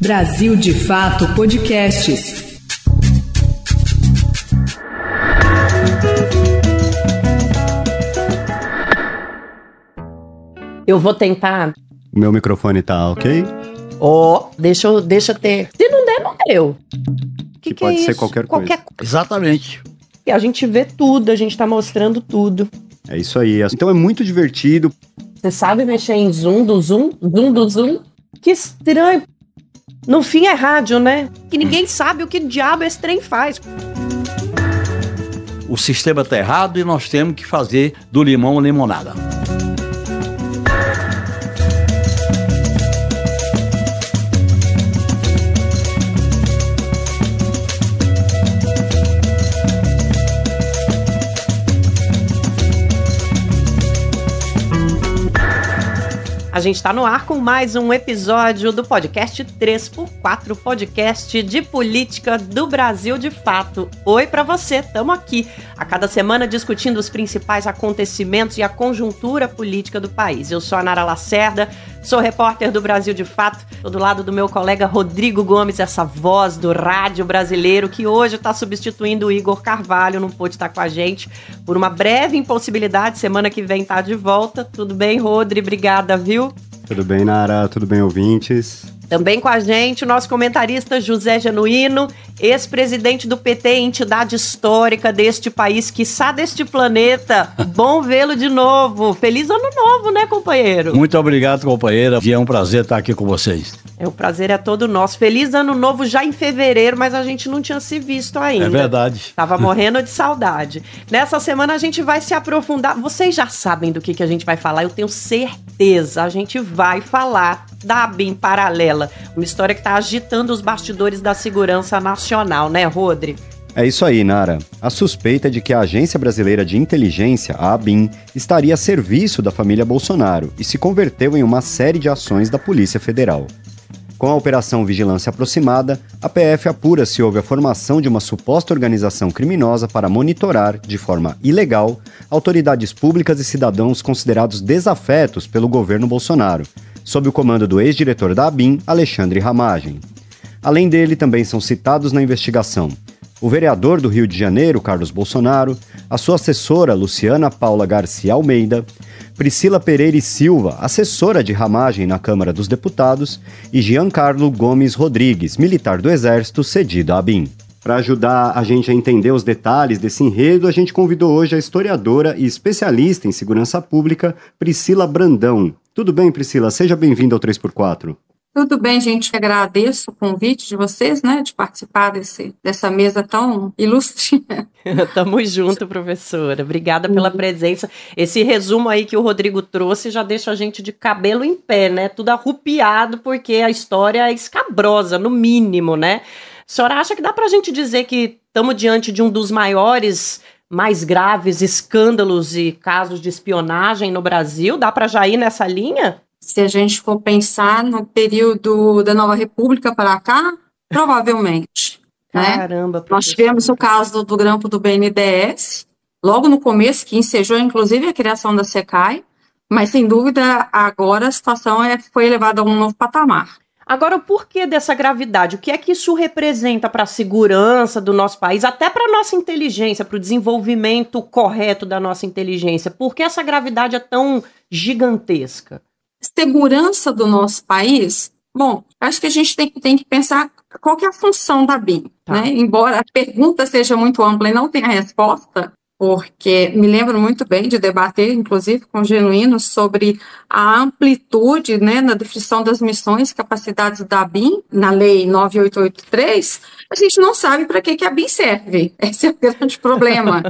Brasil de Fato Podcasts. Eu vou tentar. O meu microfone tá ok? Ó, oh, deixa eu deixa eu ter. Se não der, não deu. Que, que, que pode é ser qualquer, qualquer coisa. Exatamente. E a gente vê tudo, a gente tá mostrando tudo. É isso aí. Então é muito divertido. Você sabe mexer em zoom do zoom? Zoom do zoom? Que estranho. No fim é rádio, né? Que ninguém sabe o que diabo esse trem faz. O sistema tá errado e nós temos que fazer do limão limonada. A gente está no ar com mais um episódio do podcast 3x4, podcast de política do Brasil de fato. Oi para você, estamos aqui a cada semana discutindo os principais acontecimentos e a conjuntura política do país. Eu sou a Nara Lacerda, sou repórter do Brasil de fato, estou do lado do meu colega Rodrigo Gomes, essa voz do rádio brasileiro que hoje está substituindo o Igor Carvalho, não pôde estar com a gente por uma breve impossibilidade, semana que vem tá de volta. Tudo bem, Rodri? Obrigada, viu? Tudo bem, Nara? Tudo bem, ouvintes? Também com a gente o nosso comentarista José Genuíno, ex-presidente do PT, entidade histórica deste país, quiçá deste planeta. Bom vê-lo de novo. Feliz ano novo, né, companheiro? Muito obrigado, companheira. E é um prazer estar aqui com vocês. É, o prazer é todo nosso. Feliz ano novo já em fevereiro, mas a gente não tinha se visto ainda. É verdade. Tava morrendo de saudade. Nessa semana a gente vai se aprofundar. Vocês já sabem do que, que a gente vai falar, eu tenho certeza. A gente vai falar da ABIN paralela, uma história que está agitando os bastidores da segurança nacional, né, Rodri? É isso aí, Nara. A suspeita é de que a Agência Brasileira de Inteligência, a ABIN, estaria a serviço da família Bolsonaro e se converteu em uma série de ações da Polícia Federal. Com a Operação Vigilância Aproximada, a PF apura se houve a formação de uma suposta organização criminosa para monitorar, de forma ilegal, autoridades públicas e cidadãos considerados desafetos pelo governo Bolsonaro, sob o comando do ex-diretor da ABIN, Alexandre Ramagem. Além dele, também são citados na investigação o vereador do Rio de Janeiro, Carlos Bolsonaro, a sua assessora, Luciana Paula Garcia Almeida, Priscila Pereira e Silva, assessora de ramagem na Câmara dos Deputados, e Giancarlo Gomes Rodrigues, militar do Exército cedido à ABIN. Para ajudar a gente a entender os detalhes desse enredo, a gente convidou hoje a historiadora e especialista em segurança pública, Priscila Brandão. Tudo bem, Priscila? Seja bem-vinda ao 3x4. Tudo bem, gente. Agradeço o convite de vocês, né, de participar desse, dessa mesa tão ilustre. Tamo junto, professora. Obrigada pela presença. Esse resumo aí que o Rodrigo trouxe já deixa a gente de cabelo em pé, né? Tudo arrupiado, porque a história é escabrosa, no mínimo, né? A senhora acha que dá pra gente dizer que estamos diante de um dos maiores mais graves escândalos e casos de espionagem no Brasil? Dá para já ir nessa linha? Se a gente for pensar no período da Nova República para cá, provavelmente. Né? Caramba, né? Nós tivemos o caso do, do grampo do BNDES, logo no começo, que ensejou inclusive a criação da SECAI, mas sem dúvida agora a situação é, foi elevada a um novo patamar. Agora, o porquê dessa gravidade? O que é que isso representa para a segurança do nosso país, até para a nossa inteligência, para o desenvolvimento correto da nossa inteligência? Por que essa gravidade é tão gigantesca? Segurança do nosso país, bom, acho que a gente tem, tem que pensar qual é a função da BIM, tá. né? Embora a pergunta seja muito ampla e não tenha resposta, porque me lembro muito bem de debater, inclusive com o Genuíno, sobre a amplitude né, na definição das missões e capacidades da BIM, na Lei 9883, a gente não sabe para que, que a BIM serve. Esse é o grande problema.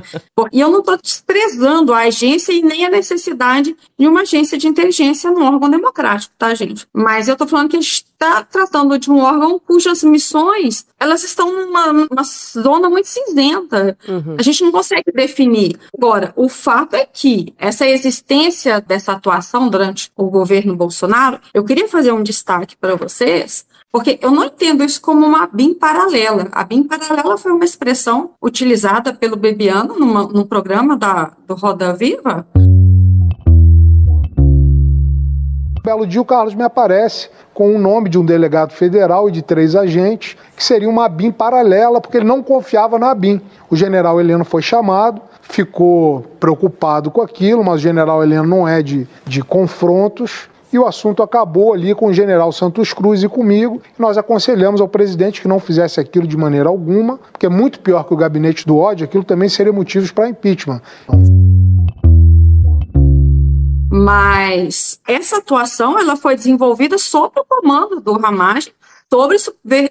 e eu não estou desprezando a agência e nem a necessidade de uma agência de inteligência no órgão democrático, tá, gente? Mas eu estou falando que a gente está tratando de um órgão cujas missões elas estão numa, numa zona muito cinzenta. Uhum. A gente não consegue definir. Agora, o fato é que essa existência dessa atuação durante o governo Bolsonaro, eu queria fazer um destaque para vocês porque eu não entendo isso como uma BIM paralela. A BIM paralela foi uma expressão utilizada pelo Bebiano numa, num programa da, do Roda Viva. Belo dia o Carlos me aparece com o nome de um delegado federal e de três agentes, que seria uma ABIN paralela, porque ele não confiava na ABIN. O general Heleno foi chamado, ficou preocupado com aquilo, mas o general Heleno não é de, de confrontos, e o assunto acabou ali com o general Santos Cruz e comigo. Nós aconselhamos ao presidente que não fizesse aquilo de maneira alguma, porque é muito pior que o gabinete do ódio, aquilo também seria motivos para impeachment. Mas essa atuação ela foi desenvolvida sob o comando do Ramage, sob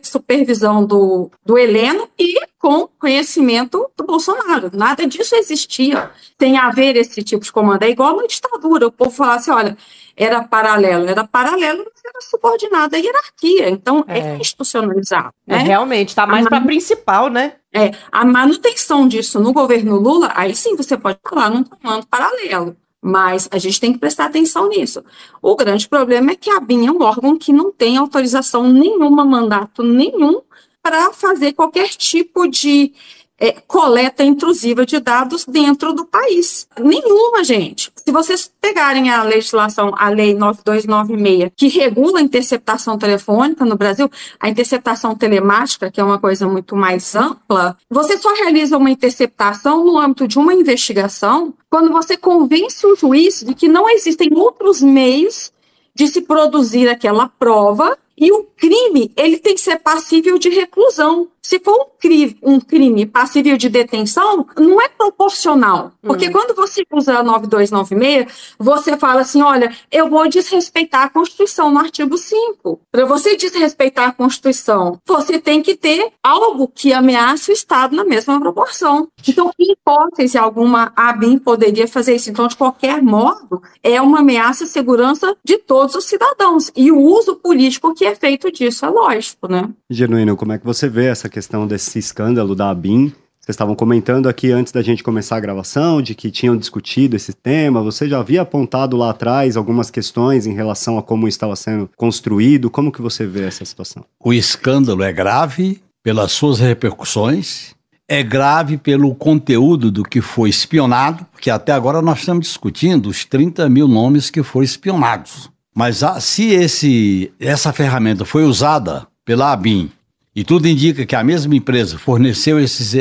supervisão do, do Heleno e com conhecimento do Bolsonaro. Nada disso existia sem haver esse tipo de comando. É igual uma ditadura. O povo falasse, olha, era paralelo. Era paralelo, mas era subordinado à hierarquia. Então, é, é institucionalizado. É, né? Realmente, está mais para principal, né? É, a manutenção disso no governo Lula, aí sim você pode falar num comando paralelo. Mas a gente tem que prestar atenção nisso. O grande problema é que a BIM é um órgão que não tem autorização nenhuma, mandato nenhum, para fazer qualquer tipo de é, coleta intrusiva de dados dentro do país. Nenhuma, gente. Se vocês pegarem a legislação, a Lei 9296, que regula a interceptação telefônica no Brasil, a interceptação telemática, que é uma coisa muito mais ampla, você só realiza uma interceptação no âmbito de uma investigação quando você convence o juiz de que não existem outros meios de se produzir aquela prova e o crime, ele tem que ser passível de reclusão. Se for um crime, um crime passível de detenção, não é proporcional. Porque uhum. quando você usa a 9296, você fala assim: olha, eu vou desrespeitar a Constituição no artigo 5. Para você desrespeitar a Constituição, você tem que ter algo que ameace o Estado na mesma proporção. Então, em hipótese alguma, a BIM poderia fazer isso. Então, de qualquer modo, é uma ameaça à segurança de todos os cidadãos. E o uso político que é feito disso, é lógico, né? Genuíno, como é que você vê essa questão desse escândalo da ABIN? Vocês estavam comentando aqui antes da gente começar a gravação de que tinham discutido esse tema. Você já havia apontado lá atrás algumas questões em relação a como estava sendo construído. Como que você vê essa situação? O escândalo é grave pelas suas repercussões, é grave pelo conteúdo do que foi espionado, porque até agora nós estamos discutindo os 30 mil nomes que foram espionados. Mas ah, se esse, essa ferramenta foi usada pela ABIN e tudo indica que a mesma empresa forneceu esses,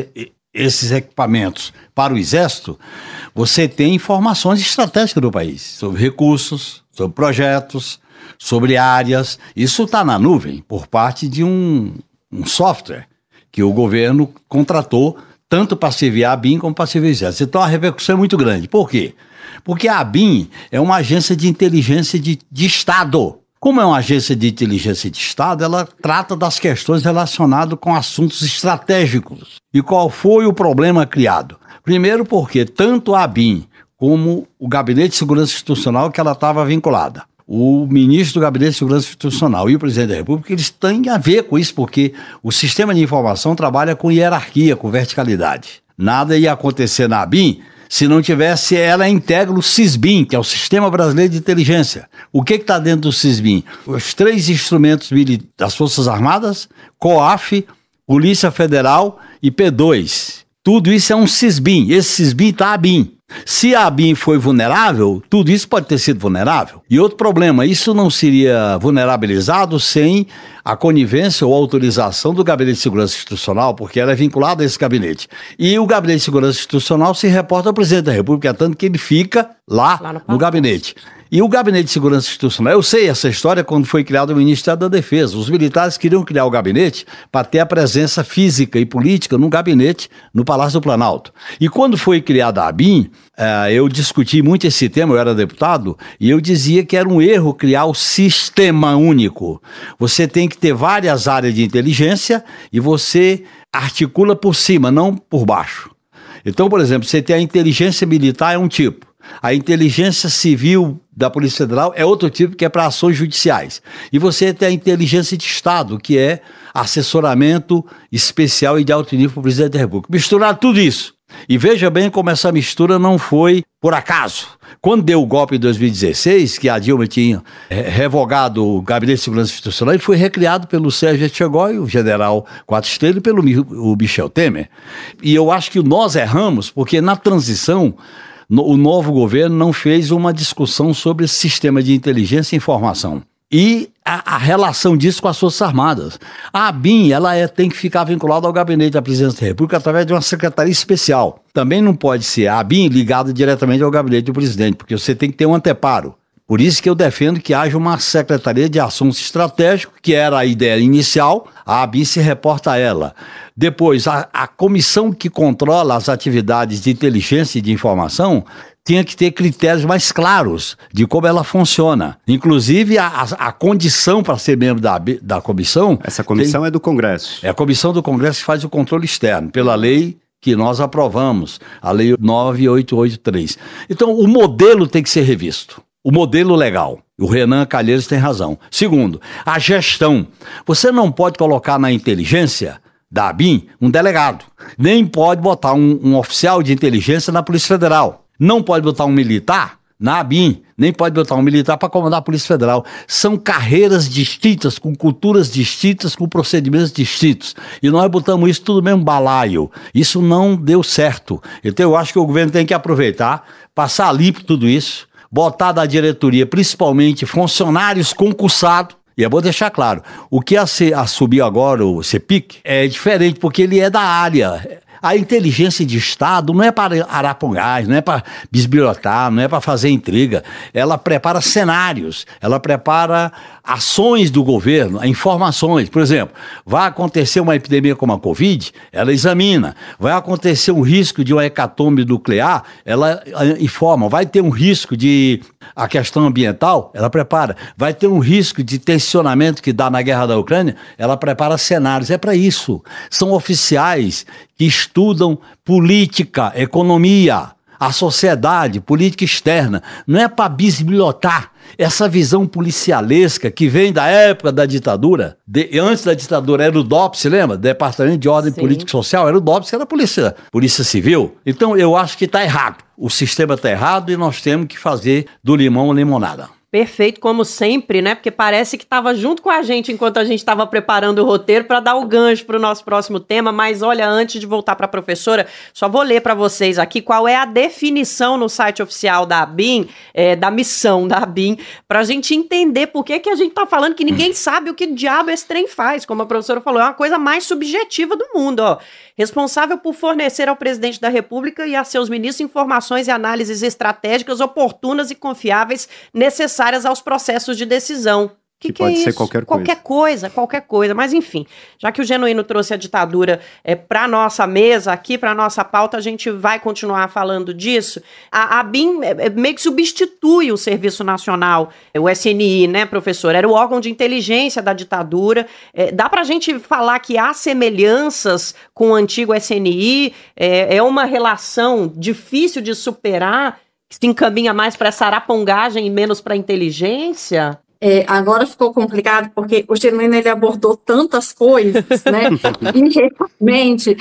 esses equipamentos para o Exército, você tem informações estratégicas do país sobre recursos, sobre projetos, sobre áreas. Isso está na nuvem por parte de um, um software que o governo contratou tanto para servir a ABIN como para servir o Exército. Então a repercussão é muito grande. Por quê? Porque a ABIN é uma agência de inteligência de, de Estado. Como é uma agência de inteligência de Estado, ela trata das questões relacionadas com assuntos estratégicos. E qual foi o problema criado? Primeiro, porque tanto a ABIN como o Gabinete de Segurança Institucional que ela estava vinculada, o ministro do Gabinete de Segurança Institucional e o presidente da República, eles têm a ver com isso, porque o sistema de informação trabalha com hierarquia, com verticalidade. Nada ia acontecer na ABIN se não tivesse, ela integra o CISBIN, que é o Sistema Brasileiro de Inteligência. O que está dentro do CISBIN? Os três instrumentos das Forças Armadas, COAF, Polícia Federal e P2. Tudo isso é um CISBIN. Esse CISBIN está a BIM. Se a BIM foi vulnerável, tudo isso pode ter sido vulnerável. E outro problema, isso não seria vulnerabilizado sem a conivência ou autorização do Gabinete de Segurança Institucional, porque ela é vinculada a esse gabinete. E o Gabinete de Segurança Institucional se reporta ao presidente da República, tanto que ele fica lá, lá no, no gabinete. E o Gabinete de Segurança Institucional, eu sei essa história quando foi criado o Ministério da Defesa. Os militares queriam criar o gabinete para ter a presença física e política no gabinete no Palácio do Planalto. E quando foi criada a ABIN, eh, eu discuti muito esse tema, eu era deputado, e eu dizia que era um erro criar o sistema único. Você tem que ter várias áreas de inteligência e você articula por cima, não por baixo. Então, por exemplo, você tem a inteligência militar é um tipo. A inteligência civil da Polícia Federal é outro tipo que é para ações judiciais. E você tem a inteligência de Estado, que é assessoramento especial e de alto nível para o presidente da República. Misturar tudo isso. E veja bem como essa mistura não foi por acaso. Quando deu o golpe em 2016, que a Dilma tinha revogado o Gabinete de Segurança Institucional, ele foi recriado pelo Sérgio Etchegói, o general Quatro Estrelas, e pelo o Michel Temer. E eu acho que nós erramos, porque na transição no, o novo governo não fez uma discussão sobre sistema de inteligência e informação e a, a, relação disso com as Forças Armadas. A ABIN ela é, tem que ficar vinculada ao gabinete da presidência da República através de uma secretaria especial. Também não pode ser a ABIN ligada diretamente ao gabinete do presidente, porque você tem que ter um anteparo. Por isso que eu defendo que haja uma Secretaria de Assuntos Estratégicos, que era a ideia inicial, a ABIN se reporta a ela. Depois, a, a comissão que controla as atividades de inteligência e de informação tinha que ter critérios mais claros de como ela funciona. Inclusive, a, a, a condição para ser membro da, da comissão. Essa comissão tem, é do Congresso. É a comissão do Congresso que faz o controle externo, pela lei que nós aprovamos, a lei 9883. Então, o modelo tem que ser revisto. O modelo legal. O Renan Calheiros tem razão. Segundo, a gestão. Você não pode colocar na inteligência da ABIN um delegado, nem pode botar um, um oficial de inteligência na Polícia Federal. Não pode botar um militar na ABIN, nem pode botar um militar para comandar a Polícia Federal. São carreiras distintas, com culturas distintas, com procedimentos distintos. E nós botamos isso tudo mesmo balaio. Isso não deu certo. Então eu acho que o governo tem que aproveitar, passar limpo tudo isso, botar da diretoria, principalmente funcionários concursados, e é bom deixar claro, o que a, a agora, o CEPIC, é diferente, porque ele é da área. A inteligência de Estado não é para arapongás, não é para bisbilhotar, não é para fazer intriga. Ela prepara cenários, ela prepara ações do governo, informações. Por exemplo, vai acontecer uma epidemia como a Covid, ela examina. Vai acontecer um risco de uma hecatombe nuclear, ela eh, informa. Vai ter um risco de a questão ambiental, ela prepara. Vai ter um risco de tensionamento que dá na guerra da Ucrânia, ela prepara cenários. É para isso. São oficiais que estudam política, economia, a sociedade, política externa. Não é para bisbilhotar essa visão policialesca que vem da época da ditadura. De, antes da ditadura era o DOPS, lembra? Departamento de Ordem Sim. Política e Social, era o DOPS, era a polícia, polícia Civil. Então eu acho que está errado. O sistema está errado e nós temos que fazer do limão limonada. Perfeito, como sempre, né? Porque parece que estava junto com a gente enquanto a gente estava preparando o roteiro para dar o gancho para o nosso próximo tema. Mas olha, antes de voltar para a professora, só vou ler para vocês aqui qual é a definição no site oficial da ABIN, é, da missão da ABIN, para a gente entender por que, que a gente está falando que ninguém sabe o que diabo esse trem faz. Como a professora falou, é uma coisa mais subjetiva do mundo, ó responsável por fornecer ao presidente da República e a seus ministros informações e análises estratégicas oportunas e confiáveis necessárias aos processos de decisão. Que, que, que, pode é ser qualquer coisa. Qualquer coisa, qualquer coisa. Mas enfim, já que o Genuíno trouxe a ditadura é, para nossa mesa aqui, para nossa pauta, a gente vai continuar falando disso. A, a BIM é, é, meio que substitui o Serviço Nacional, o SNI, né, professor? Era o órgão de inteligência da ditadura. É, dá para a gente falar que há semelhanças com o antigo SNI? É, é uma relação difícil de superar? Que se encaminha mais para essa arapongagem e menos para inteligência? É, agora ficou complicado porque o Genuíno ele abordou tantas coisas, né? e realmente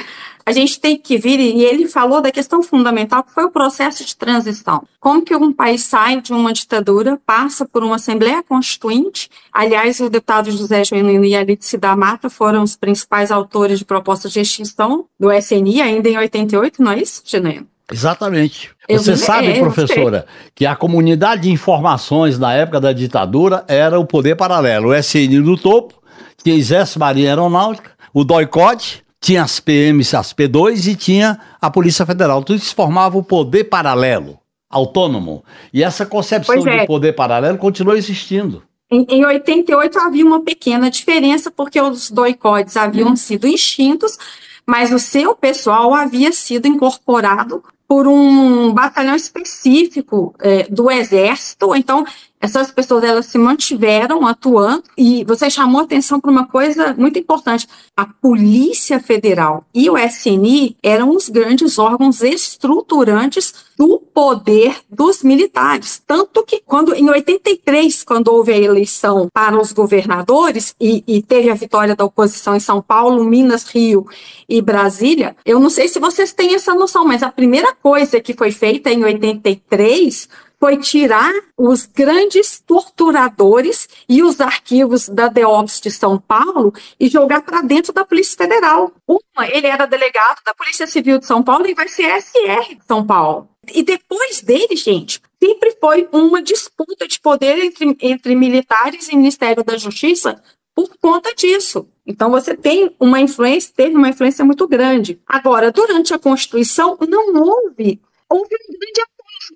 a gente tem que vir e ele falou da questão fundamental que foi o processo de transição. Como que um país sai de uma ditadura, passa por uma Assembleia Constituinte. Aliás, o deputado José Genuíno e Alice da Mata foram os principais autores de propostas de extinção do SNI ainda em 88, não é isso, Genuíno? Exatamente. Você sabe, é, professora, que a comunidade de informações na época da ditadura era o poder paralelo. O SN no topo, tinha Exército Marinha Aeronáutica, o DOICOD, tinha as PMs, as P2 e tinha a Polícia Federal. Tudo isso formava o poder paralelo, autônomo. E essa concepção é. de poder paralelo continua existindo. Em, em 88 havia uma pequena diferença, porque os doicodes haviam sido extintos, mas o seu pessoal havia sido incorporado por um batalhão específico é, do exército. Então, essas pessoas elas se mantiveram atuando e você chamou atenção para uma coisa muito importante. A Polícia Federal e o SNI eram os grandes órgãos estruturantes do poder dos militares. Tanto que quando em 83, quando houve a eleição para os governadores e, e teve a vitória da oposição em São Paulo, Minas, Rio e Brasília, eu não sei se vocês têm essa noção, mas a primeira coisa que foi feita em 83 foi tirar os grandes torturadores e os arquivos da DEOPS de São Paulo e jogar para dentro da Polícia Federal. Uma, ele era delegado da Polícia Civil de São Paulo e vai ser SR de São Paulo. E depois dele, gente, sempre foi uma disputa de poder entre, entre militares e Ministério da Justiça por conta disso. Então você tem uma influência, teve uma influência muito grande. Agora, durante a Constituição, não houve, houve um grande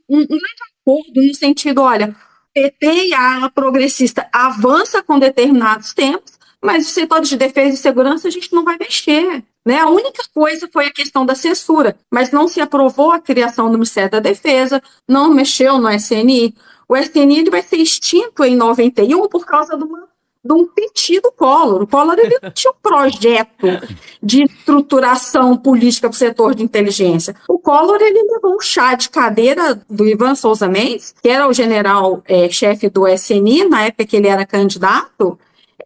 um, um grande acordo no sentido, olha, PT e a progressista avança com determinados tempos, mas os setores de defesa e segurança a gente não vai mexer. Né? A única coisa foi a questão da censura, mas não se aprovou a criação do Ministério da Defesa, não mexeu no SNI. O SNI vai ser extinto em 91 por causa de um pedido Collor. O Collor ele não tinha um projeto de estruturação política para o setor de inteligência. O Collor ele levou um chá de cadeira do Ivan Souza Mendes, que era o general-chefe é, do SNI, na época que ele era candidato,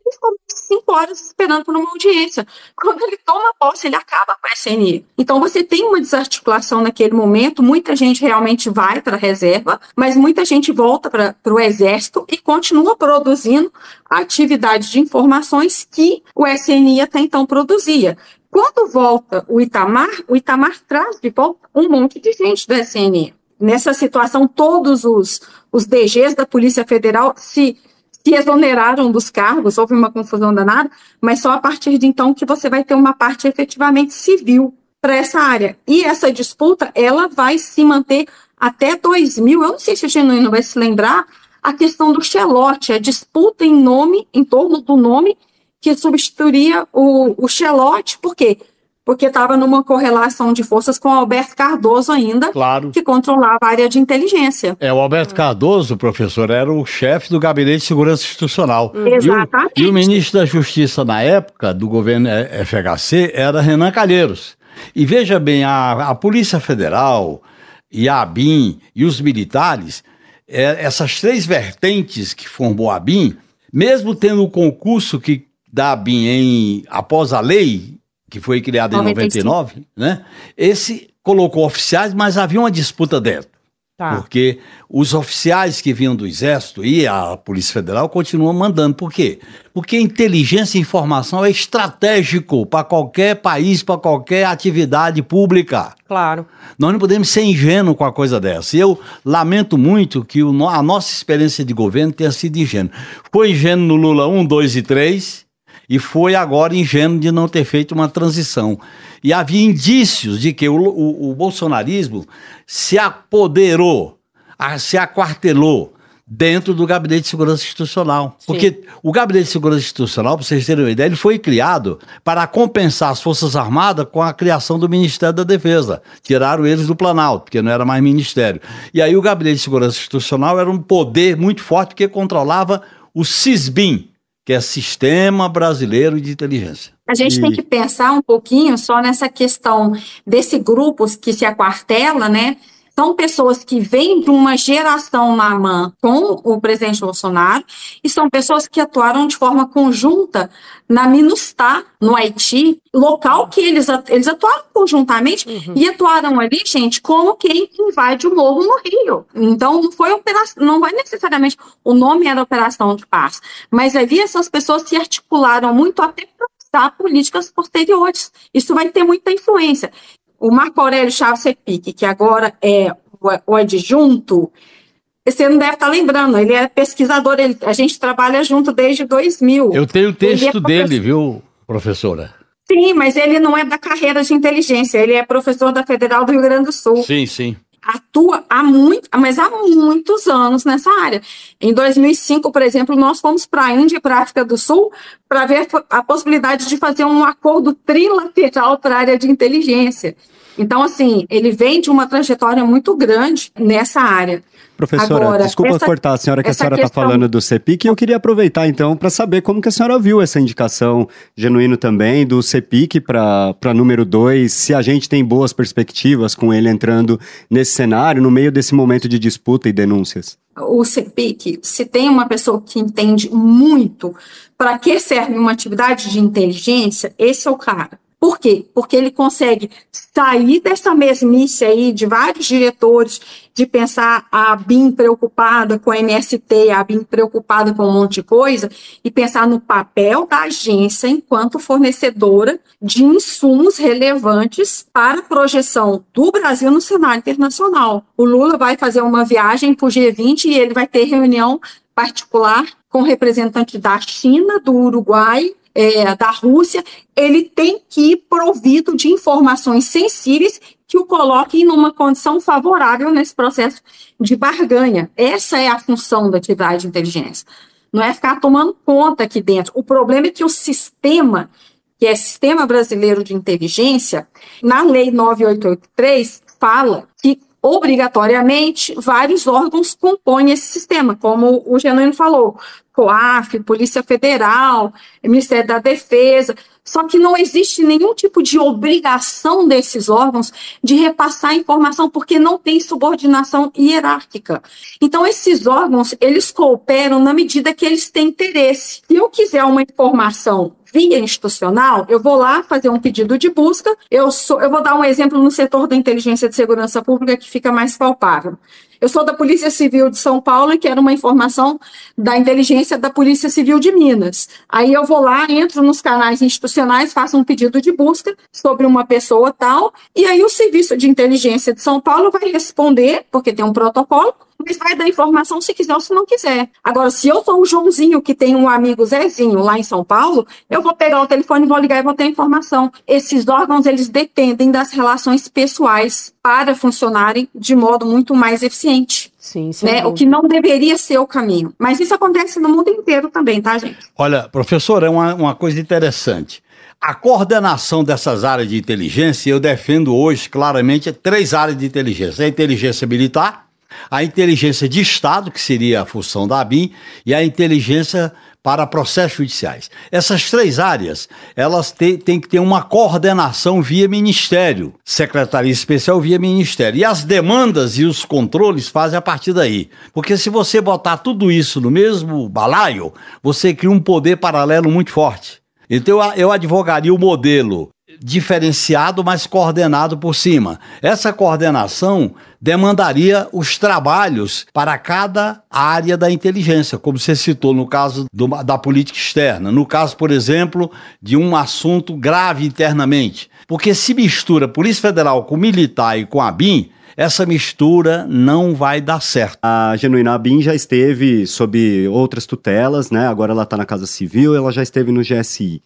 ele ficou cinco horas esperando por uma audiência. Quando ele toma posse, ele acaba com a SNI. Então você tem uma desarticulação naquele momento, muita gente realmente vai para a reserva, mas muita gente volta para o exército e continua produzindo a atividade de informações que o SNI até então produzia. Quando volta o Itamar, o Itamar traz de volta um monte de gente do SNI. Nessa situação, todos os, os DGs da Polícia Federal se se exoneraram dos cargos, houve uma confusão danada, mas só a partir de então que você vai ter uma parte efetivamente civil para essa área. E essa disputa, ela vai se manter até 2000. Eu não sei se o Genuíno vai se lembrar a questão do Xelote, a disputa em nome, em torno do nome que substituiria o, o Xelote, por quê? porque estava numa correlação de forças com o Alberto Cardoso ainda, claro. que controlava a área de inteligência. É, o Alberto Cardoso, professor, era o chefe do Gabinete de Segurança Institucional. Exatamente. E o, e o, ministro da Justiça na época, do governo FHC, era Renan Calheiros. E veja bem, a, a Polícia Federal e a ABIN e os militares, é, essas três vertentes que formou a ABIN, mesmo tendo o concurso que da ABIN em, após a lei, que foi criado em 99, né? Esse colocou oficiais, mas havia uma disputa dentro. Tá. Porque os oficiais que vinham do Exército e a Polícia Federal continuam mandando. Por quê? Porque inteligência e informação é estratégico para qualquer país, para qualquer atividade pública. Claro. Nós não podemos ser ingênuos com a coisa dessa. E eu lamento muito que o, a nossa experiência de governo tenha sido ingênua. Foi ingênuo no Lula 1, 2 e 3 e foi agora ingênuo de não ter feito uma transição. E havia indícios de que o, o, o bolsonarismo se apoderou, a, se aquartelou dentro do Gabinete de Segurança Institucional. Sim. Porque o Gabinete de Segurança Institucional, para vocês terem uma ideia, ele foi criado para compensar as Forças Armadas com a criação do Ministério da Defesa. Tiraram eles do Planalto, porque não era mais ministério. E aí o Gabinete de Segurança Institucional era um poder muito forte que controlava o CISBIM, que é Sistema Brasileiro de Inteligência. A gente e... tem que pensar um pouquinho só nessa questão desse grupo que se aquartela, né? São pessoas que vêm de uma geração na AMAN com o presidente Bolsonaro e são pessoas que atuaram de forma conjunta na MINUSTAH, no Haiti, local que eles, eles atuaram conjuntamente uhum. e atuaram ali, gente, como quem invade o morro no Rio. Então, não foi operação, não vai necessariamente, o nome era Operação de Paz, mas ali essas pessoas se articularam muito até para políticas posteriores. Isso vai ter muita influência o Marco Aurélio Chaves Repique, que agora é o adjunto, você não deve estar lembrando, ele é pesquisador, ele, a gente trabalha junto desde 2000. Eu tenho o texto é dele, viu, professora? Sim, mas ele não é da carreira de inteligência, ele é professor da Federal do Rio Grande do Sul. Sim, sim. Atua há muito, mas há muitos anos nessa área. Em 2005, por exemplo, nós fomos para a Índia e para a África do Sul para ver a possibilidade de fazer um acordo trilateral para a área de inteligência. Então, assim, ele vem de uma trajetória muito grande nessa área. Professora, Agora, desculpa essa, cortar a senhora que a senhora está questão... falando do CEPIC, e eu queria aproveitar então para saber como que a senhora viu essa indicação, genuíno também, do CEPIC para número 2, se a gente tem boas perspectivas com ele entrando nesse cenário, no meio desse momento de disputa e denúncias. O CEPIC, se tem uma pessoa que entende muito para que serve uma atividade de inteligência, esse é o cara. Por quê? Porque ele consegue sair dessa mesmice aí de vários diretores, de pensar a BIM preocupada com a MST, a BIM preocupada com um monte de coisa, e pensar no papel da agência enquanto fornecedora de insumos relevantes para a projeção do Brasil no cenário internacional. O Lula vai fazer uma viagem para o G20 e ele vai ter reunião particular com representantes da China, do Uruguai, é, da Rússia, ele tem que ir provido de informações sensíveis que o coloquem numa condição favorável nesse processo de barganha. Essa é a função da atividade de inteligência. Não é ficar tomando conta aqui dentro. O problema é que o sistema, que é Sistema Brasileiro de Inteligência, na Lei 9883, fala obrigatoriamente vários órgãos compõem esse sistema, como o Genuíno falou, COAF, Polícia Federal, Ministério da Defesa. Só que não existe nenhum tipo de obrigação desses órgãos de repassar informação, porque não tem subordinação hierárquica. Então, esses órgãos, eles cooperam na medida que eles têm interesse. Se eu quiser uma informação via institucional, eu vou lá fazer um pedido de busca. Eu, sou, eu vou dar um exemplo no setor da inteligência de segurança pública que fica mais palpável. Eu sou da Polícia Civil de São Paulo e quero uma informação da inteligência da Polícia Civil de Minas. Aí eu vou lá, entro nos canais institucionais, faço um pedido de busca sobre uma pessoa tal, e aí o Serviço de Inteligência de São Paulo vai responder, porque tem um protocolo, mas vai dar informação se quiser ou se não quiser. Agora, se eu sou o Joãozinho que tem um amigo Zezinho lá em São Paulo, eu vou pegar o telefone, vou ligar e vou ter informação. Esses órgãos, eles dependem das relações pessoais para funcionarem de modo muito mais eficiente. Sim, né? O que não deveria ser o caminho. Mas isso acontece no mundo inteiro também, tá, gente? Olha, professor, é uma, uma coisa interessante. A coordenação dessas áreas de inteligência, eu defendo hoje claramente três áreas de inteligência: a inteligência militar, a inteligência de Estado, que seria a função da ABIN, e a inteligência para processos judiciais. Essas três áreas, elas têm, têm que ter uma coordenação via Ministério, Secretaria Especial via Ministério. E as demandas e os controles fazem a partir daí. Porque se você botar tudo isso no mesmo balaio, você cria um poder paralelo muito forte. Então eu advogaria o modelo diferenciado, mas coordenado por cima. Essa coordenação demandaria os trabalhos para cada área da inteligência, como você citou no caso do, da política externa, no caso, por exemplo, de um assunto grave internamente. Porque se mistura Polícia Federal com militar e com a BIM, essa mistura não vai dar certo. A Genuína Abin já esteve sob outras tutelas, né? Agora ela está na Casa Civil, ela já esteve no GSI.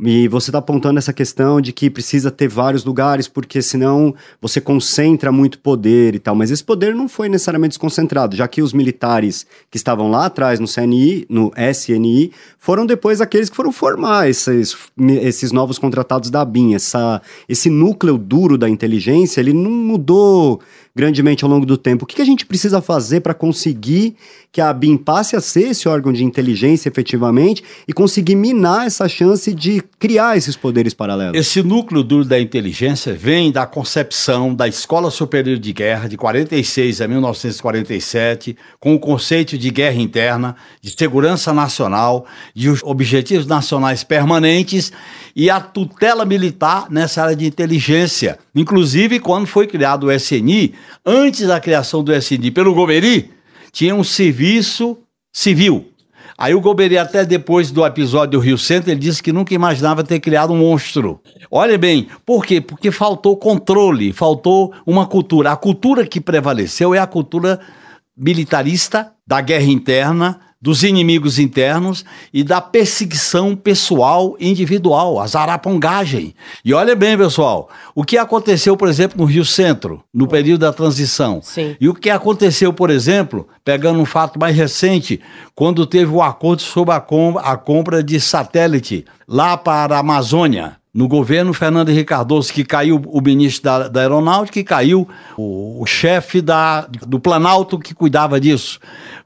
E você está apontando essa questão de que precisa ter vários lugares, porque senão você concentra muito poder e tal. Mas esse poder não foi necessariamente desconcentrado, já que os militares que estavam lá atrás no CNI, no SNI, foram depois aqueles que foram formar esses, esses novos contratados da BIM. Essa, esse núcleo duro da inteligência, ele não mudou grandemente ao longo do tempo. O que, que a gente precisa fazer para conseguir que a BIM passe a ser esse órgão de inteligência efetivamente e conseguir minar essa chance de criar esses poderes paralelos? Esse núcleo duro da inteligência vem da concepção da Escola Superior de Guerra de 46 a 1947, com o conceito de guerra interna, de segurança nacional, de objetivos nacionais permanentes e a tutela militar nessa área de inteligência. Inclusive, quando foi criado o SNI, antes da criação do SNI pelo Gomeri, tinha um serviço civil. Aí o Goberi, até depois do episódio do Rio Centro, ele disse que nunca imaginava ter criado um monstro. Olha bem, por quê? Porque faltou controle, faltou uma cultura. A cultura que prevaleceu é a cultura militarista da guerra interna, dos inimigos internos e da perseguição pessoal individual, a zarapongagem. E olha bem, pessoal, o que aconteceu, por exemplo, no Rio Centro, no período da transição. Sim. E o que aconteceu, por exemplo, pegando um fato mais recente, quando teve o acordo sobre a, com a compra de satélite lá para a Amazônia no governo Fernando Henrique Cardoso, que caiu o ministro da, da Aeronáutica, que caiu o, o chefe da, do Planalto que cuidava disso.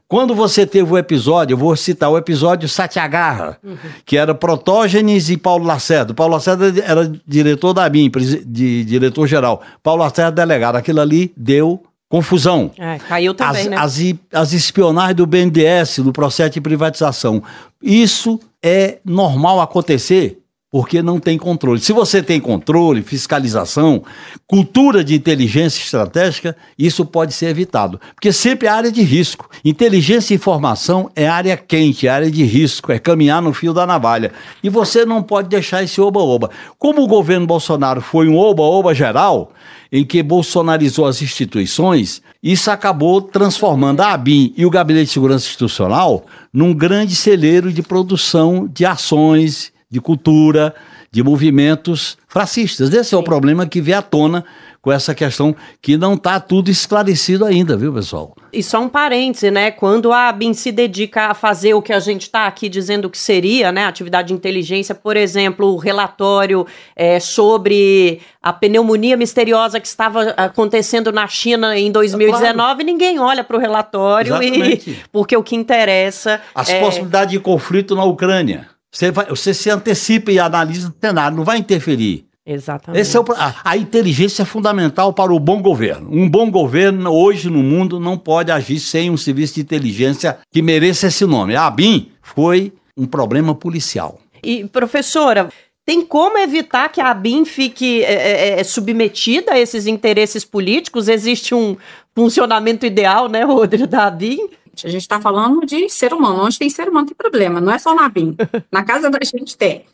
Quando você teve o episódio, eu vou citar o episódio Satyagraha, uhum. que era Protógenes e Paulo Lacerda. Paulo Lacerda era diretor da BIM, de, diretor-geral. Paulo Lacerda delegado. Aquilo ali deu confusão. É, caiu também, as, né? As, as espionagens do BNDES, do processo de privatização. Isso é normal acontecer porque não tem controle. Se você tem controle, fiscalização, cultura de inteligência estratégica, isso pode ser evitado. Porque sempre é área de risco. Inteligência e informação é área quente, é área de risco, é caminhar no fio da navalha. E você não pode deixar esse oba-oba. Como o governo Bolsonaro foi um oba-oba geral, em que bolsonarizou as instituições, isso acabou transformando a ABIN e o Gabinete de Segurança Institucional num grande celeiro de produção de ações de cultura, de movimentos fascistas. Esse é o problema que vem à tona com essa questão que não está tudo esclarecido ainda, viu, pessoal? E só um parêntese, né? Quando a ABIN se dedica a fazer o que a gente está aqui dizendo que seria, né? Atividade de inteligência, por exemplo, o relatório é, sobre a pneumonia misteriosa que estava acontecendo na China em 2019, claro. ninguém olha para o relatório e porque o que interessa. As é... possibilidades de conflito na Ucrânia. Você, vai, você se antecipa e analisa o cenário, não vai interferir. Exatamente. Esse é o, a, a, inteligência é fundamental para o bom governo. Um bom governo, hoje no mundo, não pode agir sem um serviço de inteligência que mereça esse nome. A ABIN foi um problema policial. E, professora, tem como evitar que a ABIN fique é, é, é, submetida a esses interesses políticos? Existe um funcionamento ideal, né, Rodrigo, da ABIN? A gente está falando de ser humano. Onde tem ser humano tem problema, não é só na BIM. Na casa da gente tem.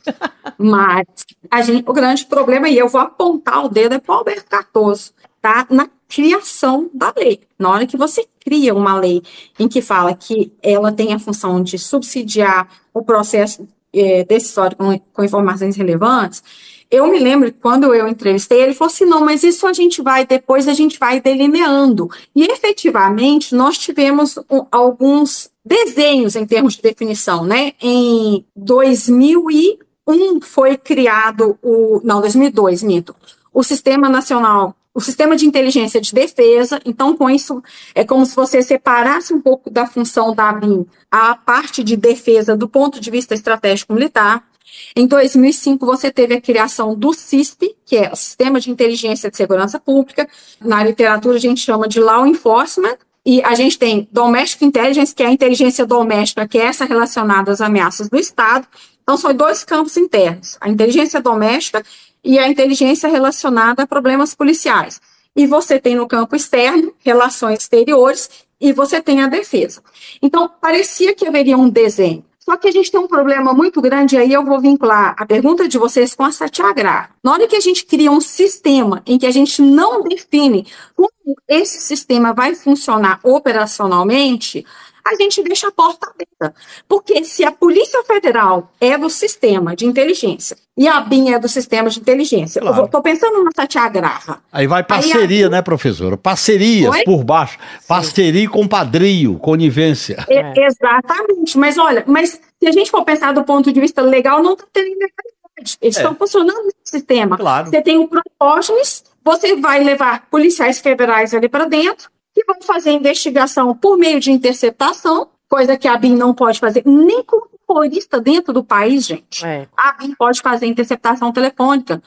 Mas a gente, o grande problema, e eu vou apontar o dedo, é para o Alberto Cardoso, tá? Na criação da lei. Na hora que você cria uma lei em que fala que ela tem a função de subsidiar o processo é, decisório com, com informações relevantes, eu me lembro quando eu entrevistei, ele falou assim: não, mas isso a gente vai, depois a gente vai delineando. E efetivamente nós tivemos um, alguns desenhos em termos de definição, né? Em 2001 foi criado o. Não, 2002, mito. O Sistema Nacional o sistema de inteligência de defesa. Então, com isso, é como se você separasse um pouco da função da ABIN a parte de defesa do ponto de vista estratégico militar. Em 2005, você teve a criação do CISP, que é o Sistema de Inteligência de Segurança Pública. Na literatura, a gente chama de Law Enforcement. E a gente tem Domestic Intelligence, que é a inteligência doméstica, que é essa relacionada às ameaças do Estado. Então, são dois campos internos: a inteligência doméstica e a inteligência relacionada a problemas policiais. E você tem no campo externo, relações exteriores, e você tem a defesa. Então, parecia que haveria um desenho. Só que a gente tem um problema muito grande, aí eu vou vincular a pergunta de vocês com a Satyagraha. Na hora que a gente cria um sistema em que a gente não define como esse sistema vai funcionar operacionalmente, a gente deixa a porta aberta. Porque se a Polícia Federal é do sistema de inteligência e a BIM é do sistema de inteligência, claro. eu estou pensando na Satyagraha. Aí vai parceria, Aí a... né, professora? Parcerias Oi? por baixo. Sim. Parceria com padrinho, conivência. É, exatamente. Mas olha, mas se a gente for pensar do ponto de vista legal, não está tendo legalidade. Eles estão é. funcionando nesse sistema. Claro. Você tem o Protógenes, você vai levar policiais federais ali para dentro, que vão fazer investigação por meio de interceptação, coisa que a BIM não pode fazer nem com terrorista dentro do país, gente. É. A BIM pode fazer interceptação telefônica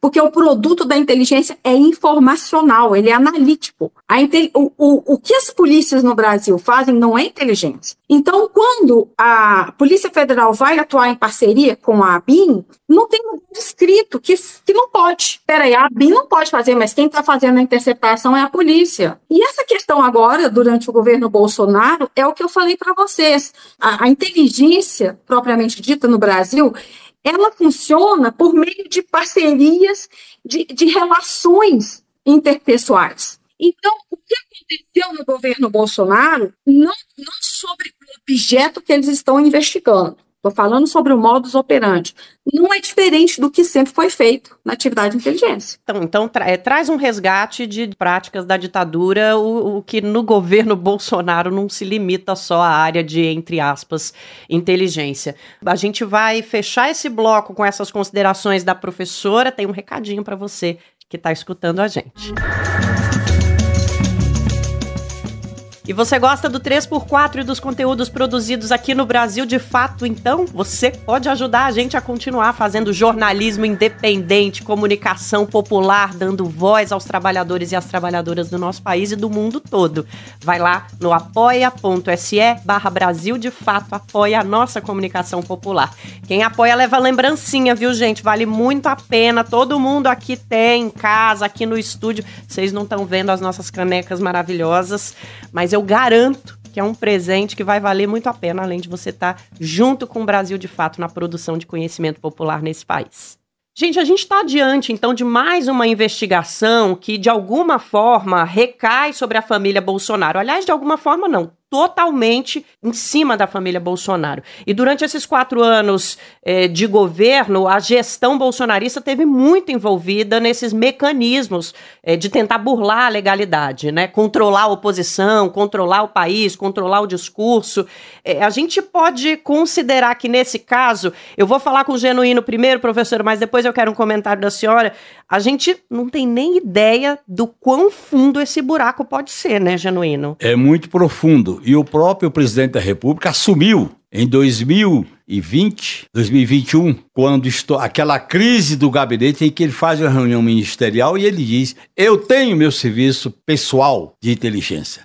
porque o produto da inteligência é informacional, ele é analítico. O, o, o que as polícias no Brasil fazem não é inteligência. Então, quando a Polícia Federal vai atuar em parceria com a ABIN, não tem escrito que, que não pode. Peraí, a ABIN não pode fazer, mas quem está fazendo a interceptação é a polícia. E essa questão agora, durante o governo Bolsonaro, é o que eu falei para vocês. A, a inteligência, propriamente dita no Brasil, ela funciona por meio de parcerias, de, de relações interpessoais. Então, o que aconteceu no governo Bolsonaro não, não sobre o objeto que eles estão investigando, Estou falando sobre o modus operandi. Não é diferente do que sempre foi feito na atividade de inteligência. Então, então tra é, traz um resgate de práticas da ditadura, o, o, que no governo Bolsonaro não se limita só à área de, entre aspas, inteligência. A gente vai fechar esse bloco com essas considerações da professora. Tem um recadinho para você que está escutando a gente. E você gosta do 3x4 e dos conteúdos produzidos aqui no Brasil de fato? Então, você pode ajudar a gente a continuar fazendo jornalismo independente, comunicação popular, dando voz aos trabalhadores e às trabalhadoras do nosso país e do mundo todo. Vai lá no apoia.se barra Brasil de fato, apoia a nossa comunicação popular. Quem apoia leva lembrancinha, viu, gente? Vale muito a pena. Todo mundo aqui tem, em casa, aqui no estúdio. Vocês não estão vendo as nossas canecas maravilhosas, mas eu garanto que é um presente que vai valer muito a pena, além de você estar tá junto com o Brasil de fato na produção de conhecimento popular nesse país. Gente, a gente está diante então de mais uma investigação que de alguma forma recai sobre a família Bolsonaro. Aliás, de alguma forma não, totalmente em cima da família Bolsonaro. E durante esses quatro anos eh, de governo, a gestão bolsonarista teve muito envolvida nesses mecanismos eh, de tentar burlar a legalidade, né? Controlar a oposição, controlar o país, controlar o discurso. Eh, a gente pode considerar que nesse caso, eu vou falar com o Genuíno primeiro, professor, mas depois eu quero um comentário da senhora. A gente não tem nem ideia do quão fundo esse buraco pode ser, né, Genuíno? É muito profundo e o próprio presidente da República assumiu em 2020, 2021, quando estou, aquela crise do gabinete em que ele faz uma reunião ministerial e ele diz: Eu tenho meu serviço pessoal de inteligência.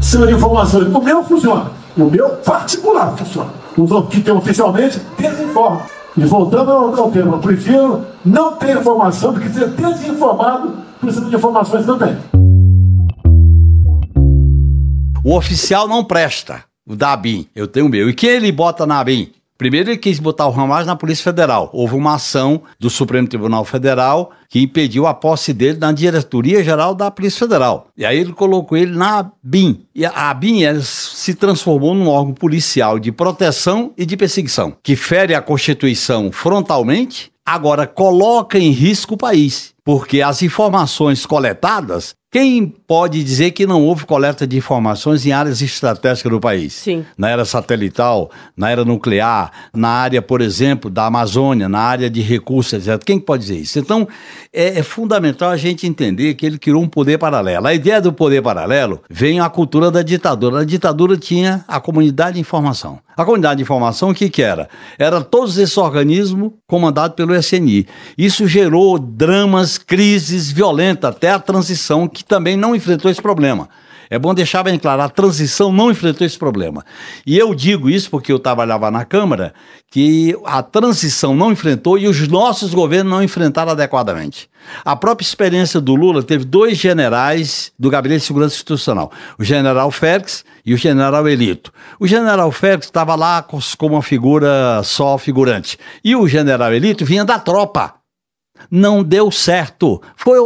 Sistema de informações, o meu funciona, o meu particular funciona. Os que tem oficialmente desinforma. E voltando ao, ao tema, eu prefiro não ter informação do que ser desinformado precisando de informações também. O oficial não presta, o da ABIN. Eu tenho o meu. E quem ele bota na ABIN? Primeiro ele quis botar o Ramaz na Polícia Federal. Houve uma ação do Supremo Tribunal Federal que impediu a posse dele na Diretoria Geral da Polícia Federal. E aí ele colocou ele na BIM. E a ABIN se transformou num órgão policial de proteção e de perseguição, que fere a Constituição frontalmente, agora coloca em risco o país. Porque as informações coletadas quem pode dizer que não houve coleta de informações em áreas estratégicas do país? Sim. Na era satelital, na era nuclear, na área, por exemplo, da Amazônia, na área de recursos, etc. Quem pode dizer isso? Então, é, é fundamental a gente entender que ele criou um poder paralelo. A ideia do poder paralelo vem a cultura da ditadura. A ditadura tinha a comunidade de informação. A comunidade de informação, o que, que era? Era todos esses organismos comandados pelo SNI. Isso gerou dramas, crises violentas, até a transição, que também não enfrentou esse problema. É bom deixar bem claro, a transição não enfrentou esse problema. E eu digo isso porque eu trabalhava na Câmara, que a transição não enfrentou e os nossos governos não enfrentaram adequadamente. A própria experiência do Lula teve dois generais do Gabinete de Segurança Institucional, o general Félix e o general Elito. O general Félix estava lá como uma figura só figurante, e o general Elito vinha da tropa não deu certo. Foi,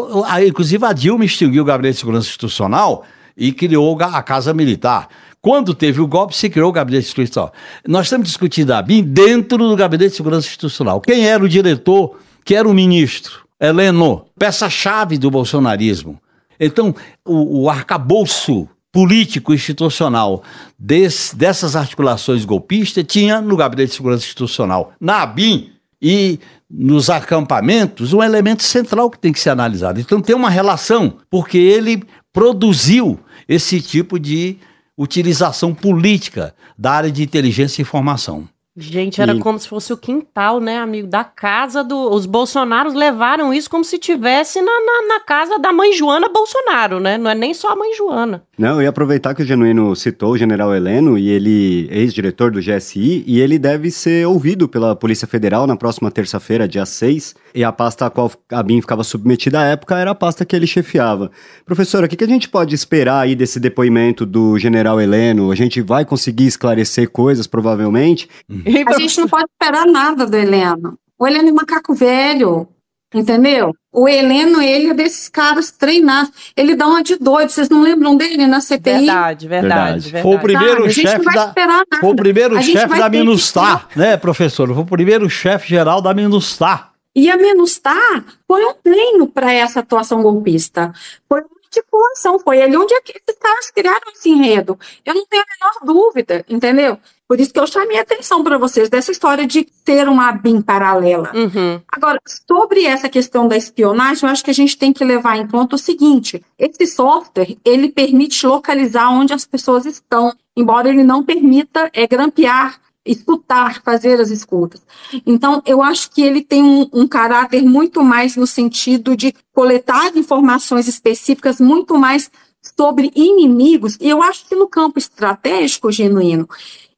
inclusive, a Dilma extinguiu o Gabinete de Segurança Institucional e criou a Casa Militar. Quando teve o golpe, se criou o Gabinete Institucional. Nós estamos discutindo a BIM dentro do Gabinete de Segurança Institucional. Quem era o diretor? Que era o ministro? Heleno, peça-chave do bolsonarismo. Então, o, o arcabouço político institucional desse, dessas articulações golpistas tinha no Gabinete de Segurança Institucional, na ABIN e nos acampamentos, um elemento central que tem que ser analisado. Então tem uma relação, porque ele produziu esse tipo de utilização política da área de inteligência e informação. Gente, era e... como se fosse o quintal, né, amigo? Da casa do. Os Bolsonaros levaram isso como se tivesse na, na, na, casa da mãe Joana Bolsonaro, né? Não é nem só a mãe Joana. Não, eu ia aproveitar que o Genuíno citou o general Heleno, e ele ex-diretor do GSI, e ele deve ser ouvido pela Polícia Federal na próxima terça-feira, dia 6, e a pasta a qual a BIM ficava submetida à época era a pasta que ele chefiava. Professora, o que, que a gente pode esperar aí desse depoimento do general Heleno? A gente vai conseguir esclarecer coisas, provavelmente? Uhum. A gente não pode esperar nada do Heleno. O Heleno é macaco velho, entendeu? O Heleno, ele é desses caras treinados. Ele dá uma de doido. Vocês não lembram dele na CPI? Verdade, verdade, verdade. verdade. Foi o primeiro chefe da. Foi o primeiro chefe da Minustar, que... né, professor? Foi o primeiro chefe geral da Minustar. E a Minustar foi um treino para essa atuação golpista. Foi uma articulação, foi ali onde é que esses caras criaram esse enredo. Eu não tenho a menor dúvida, entendeu? Por isso que eu chamei a atenção para vocês dessa história de ter uma BIM paralela. Uhum. Agora, sobre essa questão da espionagem, eu acho que a gente tem que levar em conta o seguinte: esse software ele permite localizar onde as pessoas estão, embora ele não permita é, grampear escutar, fazer as escutas. Então, eu acho que ele tem um, um, caráter muito mais no sentido de coletar informações específicas, muito mais sobre inimigos, e eu acho que no campo estratégico genuíno,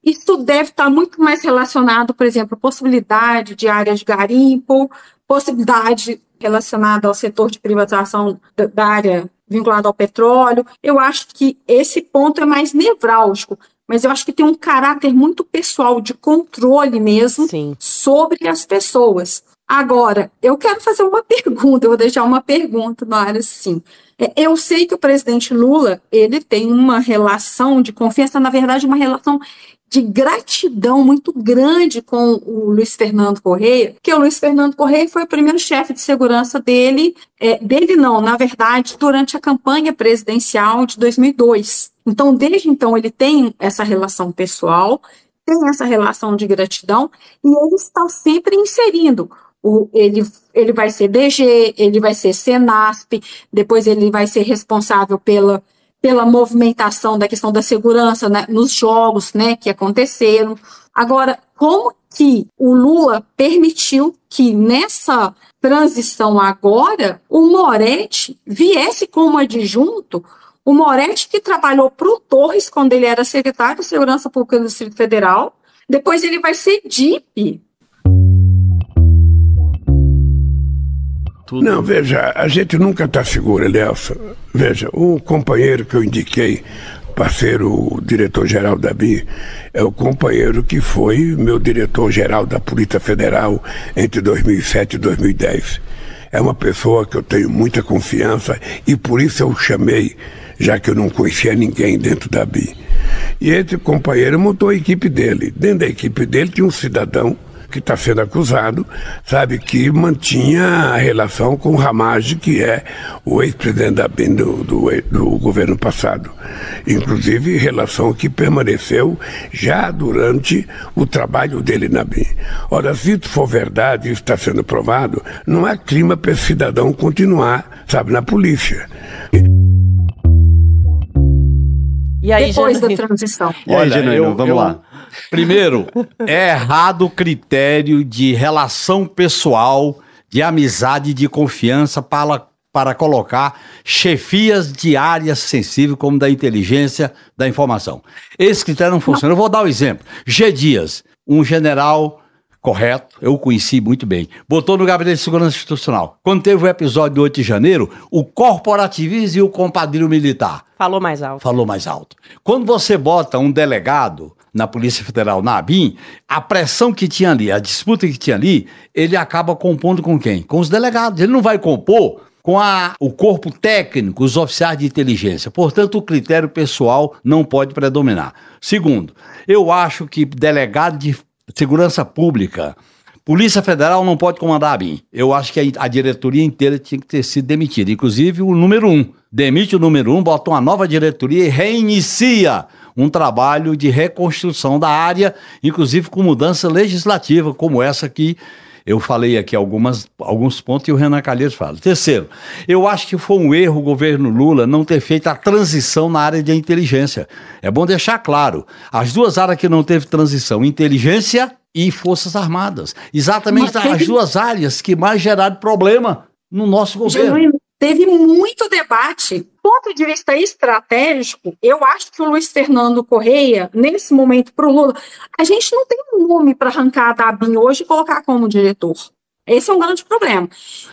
isso deve estar muito mais relacionado, por exemplo, possibilidade de áreas de garimpo, possibilidade relacionada ao setor de privatização da área vinculada ao petróleo. Eu acho que esse ponto é mais nevrálgico mas eu acho que tem um caráter muito pessoal de controle mesmo Sim. sobre as pessoas. Agora, eu quero fazer uma pergunta, eu vou deixar uma pergunta na área sim. É, eu sei que o presidente Lula, ele tem uma relação de confiança, na verdade, uma relação de gratidão muito grande com o Luiz Fernando Correia, que o Luiz Fernando Correia foi o primeiro chefe de segurança dele, é, dele não, na verdade, durante a campanha presidencial de 2002. Então, desde então, ele tem essa relação pessoal, tem essa relação de gratidão, e ele está sempre inserindo o, ele, ele vai ser DG, ele vai ser Senasp, depois ele vai ser responsável pela pela movimentação da questão da segurança né, nos jogos né, que aconteceram. Agora, como que o Lula permitiu que nessa transição agora o Moretti viesse como adjunto, o Moretti que trabalhou para o Torres quando ele era secretário de Segurança Pública do Distrito Federal, depois ele vai ser DIP tudo. Não, veja, a gente nunca está seguro, Nelson. Veja, o companheiro que eu indiquei para ser o diretor-geral da BI é o companheiro que foi meu diretor-geral da Polícia Federal entre 2007 e 2010. É uma pessoa que eu tenho muita confiança e por isso eu chamei, já que eu não conhecia ninguém dentro da BI. E esse companheiro montou a equipe dele. Dentro da equipe dele tinha um cidadão que está sendo acusado, sabe, que mantinha a relação com o Ramage, que é o ex-presidente da BIM do, do, do, governo passado. Inclusive, relação que permaneceu já durante o trabalho dele na BIM. Ora, se isso for verdade, isso está sendo provado, não há clima para esse cidadão continuar, sabe, na polícia. E aí, Depois da transição. Olha, eu, vamos eu, lá. Primeiro, é errado o critério de relação pessoal, de amizade, de confiança para, para colocar chefias de áreas sensíveis, como da inteligência, da informação. Esse critério não funciona. Eu vou dar um exemplo. G. Dias, um general correto, eu o conheci muito bem. Botou no gabinete de segurança institucional. Quando teve o episódio do 8 de janeiro, o corporativismo e o compadrio militar. Falou mais alto. Falou mais alto. Quando você bota um delegado na Polícia Federal, na ABIN, a pressão que tinha ali, a disputa que tinha ali, ele acaba compondo com quem? Com os delegados. Ele não vai compor com a, o corpo técnico, os oficiais de inteligência. Portanto, o critério pessoal não pode predominar. Segundo, eu acho que delegado de segurança pública, Polícia Federal não pode comandar a BIM. Eu acho que a, a, diretoria inteira tinha que ter sido demitida, inclusive o número um. Demite o número um, bota uma nova diretoria e reinicia um trabalho de reconstrução da área, inclusive com mudança legislativa, como essa que eu falei aqui algumas, alguns pontos e o Renan Calheiros fala. Terceiro, eu acho que foi um erro o governo Lula não ter feito a transição na área de inteligência. É bom deixar claro, as duas áreas que não teve transição, inteligência e Forças Armadas. Exatamente as duas áreas que mais geraram problema no nosso governo teve muito debate. Do ponto de vista estratégico, eu acho que o Luiz Fernando Correia, nesse momento, para o Lula, a gente não tem um nome para arrancar da ABIN hoje e colocar como diretor. Esse é um grande problema.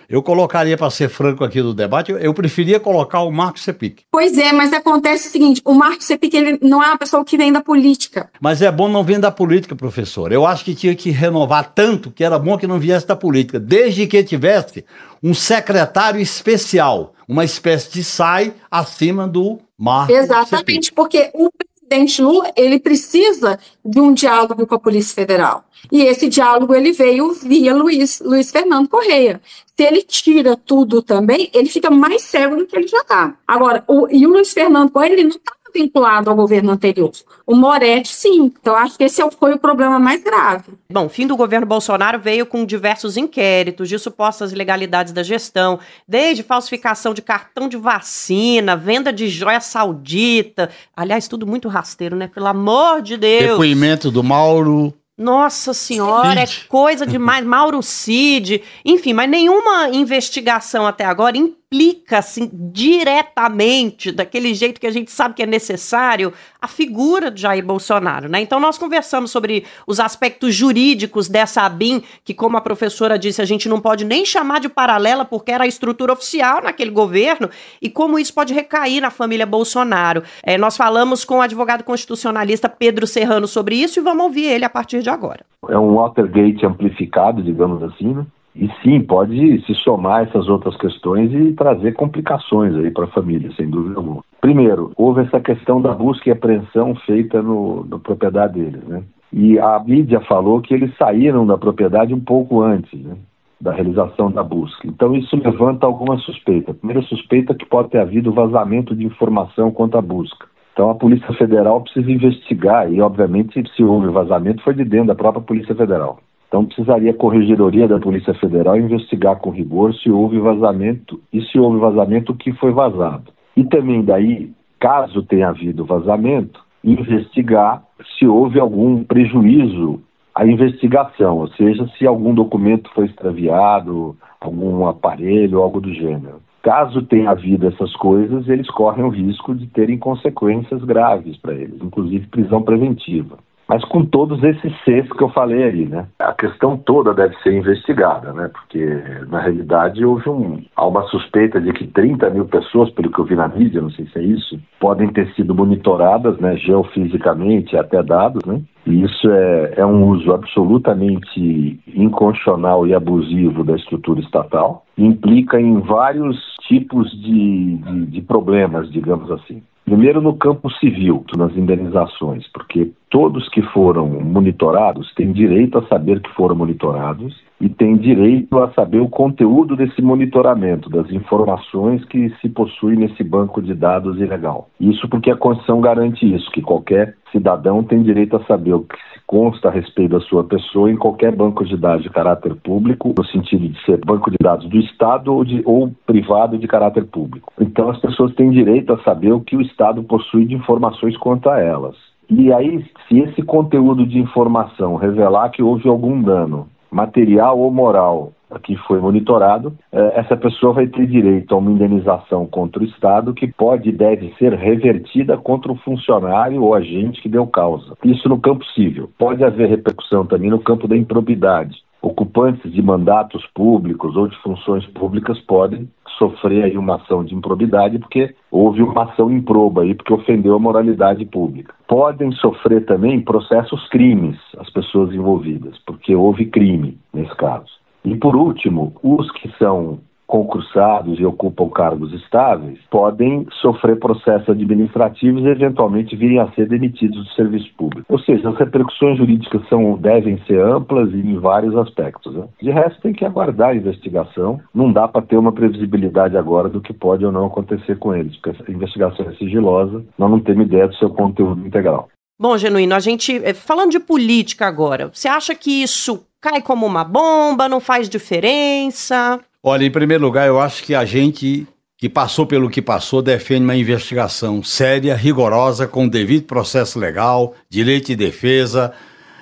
Eu colocaria, para ser franco aqui do debate, eu preferia colocar o Marco Sepic. Pois é, mas acontece o seguinte: o Marco Sepic ele não é uma pessoa que vem da política. Mas é bom não vir da política, professor. Eu acho que tinha que renovar tanto que era bom que não viesse da política, desde que tivesse um secretário especial, uma espécie de SAI acima do Marco Exatamente, Sepic. porque o presidente Lula, ele precisa de um diálogo com a Polícia Federal. E esse diálogo ele veio via Luiz, Luiz Fernando Correia. Se ele tira tudo também, ele fica mais cego do que ele já está. Agora, o, e o Luiz Fernando Correia, ele não está vinculado ao governo anterior. O Moretti, sim. Então, acho que esse foi o problema mais grave. Bom, fim do governo Bolsonaro veio com diversos inquéritos de supostas ilegalidades da gestão, desde falsificação de cartão de vacina, venda de joia saudita. Aliás, tudo muito rasteiro, né? Pelo amor de Deus. Depoimento do Mauro nossa senhora, Cid. é coisa demais. Mauro Cid, enfim, mas nenhuma investigação até agora implica assim diretamente, daquele jeito que a gente sabe que é necessário, a figura de Jair Bolsonaro, né? Então nós conversamos sobre os aspectos jurídicos dessa ABIN, que como a professora disse, a gente não pode nem chamar de paralela porque era a estrutura oficial naquele governo e como isso pode recair na família Bolsonaro. É, nós falamos com o advogado constitucionalista Pedro Serrano sobre isso e vamos ouvir ele a partir de agora. É um Watergate amplificado, digamos assim, né? E sim, pode se somar essas outras questões e trazer complicações aí para a família, sem dúvida alguma. Primeiro, houve essa questão da busca e apreensão feita no, na propriedade deles, né? E a mídia falou que eles saíram da propriedade um pouco antes, né? da realização da busca. Então isso levanta alguma suspeita. A primeira suspeita é que pode ter havido vazamento de informação quanto à busca. Então a Polícia Federal precisa investigar e, obviamente, se houve vazamento foi de dentro da própria Polícia Federal. Então precisaria a Corregedoria da Polícia Federal investigar com rigor se houve vazamento e se houve vazamento o que foi vazado. E também daí, caso tenha havido vazamento, investigar se houve algum prejuízo à investigação, ou seja, se algum documento foi extraviado, algum aparelho, algo do gênero. Caso tenha havido essas coisas, eles correm o risco de terem consequências graves para eles, inclusive prisão preventiva mas com todos esses Cs que eu falei aí, né? A questão toda deve ser investigada, né? Porque, na realidade, houve um, há uma suspeita de que 30 mil pessoas, pelo que eu vi na mídia, não sei se é isso, podem ter sido monitoradas, né, geofisicamente, até dados, né? E isso é, é um uso absolutamente inconstitucional e abusivo da estrutura estatal. Implica em vários tipos de, de, de problemas, digamos assim. Primeiro, no campo civil, nas indenizações, porque todos que foram monitorados têm direito a saber que foram monitorados e têm direito a saber o conteúdo desse monitoramento, das informações que se possui nesse banco de dados ilegal. Isso porque a Constituição garante isso, que qualquer cidadão tem direito a saber o que se consta a respeito da sua pessoa em qualquer banco de dados de caráter público, no sentido de ser banco de dados do Estado ou, de, ou privado de caráter público. Então as pessoas têm direito a saber o que o Estado possui de informações quanto a elas. E aí, se esse conteúdo de informação revelar que houve algum dano material ou moral que foi monitorado, eh, essa pessoa vai ter direito a uma indenização contra o Estado que pode e deve ser revertida contra o funcionário ou agente que deu causa. Isso no campo civil. Pode haver repercussão também no campo da improbidade. Ocupantes de mandatos públicos ou de funções públicas podem sofrer aí uma ação de improbidade porque houve uma ação improba aí porque ofendeu a moralidade pública. Podem sofrer também processos crimes as pessoas envolvidas, porque houve crime nesse caso. E por último, os que são concursados e ocupam cargos estáveis podem sofrer processos administrativos e eventualmente virem a ser demitidos do serviço público. Ou seja, as repercussões jurídicas são, devem ser amplas e em vários aspectos. Né? De resto, tem que aguardar a investigação. Não dá para ter uma previsibilidade agora do que pode ou não acontecer com eles, porque a investigação é sigilosa, nós não temos ideia do seu conteúdo integral. Bom, Genuíno, a gente, eh, falando de política agora, você acha que isso cai como uma bomba, não faz diferença? Olha, em primeiro lugar, eu acho que a gente que passou pelo que passou defende uma investigação séria, rigorosa, com devido processo legal, direito de defesa,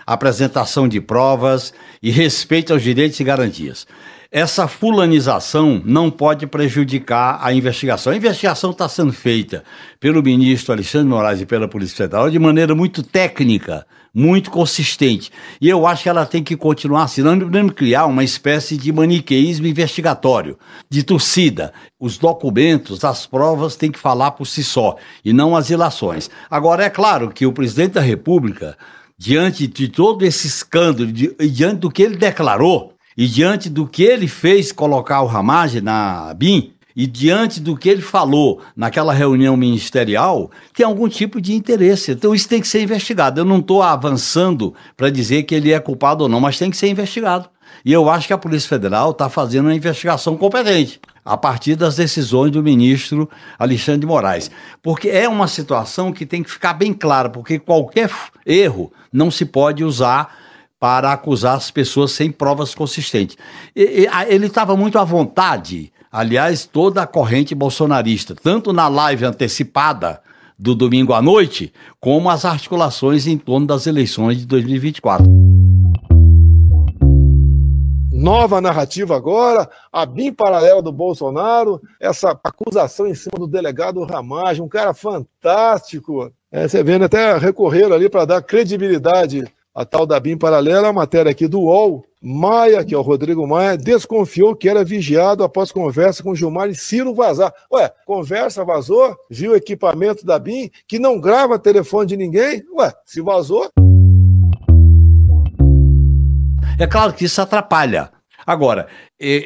apresentação de provas e respeito aos direitos e garantias. Essa fulanização não pode prejudicar a investigação. A investigação está sendo feita pelo ministro Alexandre Moraes e pela Polícia Federal de maneira muito técnica, muito consistente. E eu acho que ela tem que continuar assim. Não criar uma espécie de maniqueísmo investigatório, de torcida. Os documentos, as provas têm que falar por si só, e não as ilações. Agora, é claro que o presidente da República, diante de todo esse escândalo, e diante do que ele declarou, e diante do que ele fez colocar o Ramage na BIM, e diante do que ele falou naquela reunião ministerial, tem algum tipo de interesse. Então isso tem que ser investigado. Eu não estou avançando para dizer que ele é culpado ou não, mas tem que ser investigado. E eu acho que a Polícia Federal está fazendo uma investigação competente a partir das decisões do ministro Alexandre de Moraes. Porque é uma situação que tem que ficar bem clara, porque qualquer erro não se pode usar para acusar as pessoas sem provas consistentes. Ele estava muito à vontade, aliás, toda a corrente bolsonarista, tanto na live antecipada do domingo à noite, como as articulações em torno das eleições de 2024 nova narrativa agora, a BIM paralela do Bolsonaro, essa acusação em cima do delegado Ramagem, um cara fantástico. É, você vendo até recorrer ali para dar credibilidade à tal da BIM paralela, a matéria aqui do UOL. Maia, que é o Rodrigo Maia, desconfiou que era vigiado após conversa com Gilmar e Ciro vazar. Ué, conversa vazou? Viu equipamento da BIM que não grava telefone de ninguém? Ué, se vazou. É claro que isso atrapalha. Agora,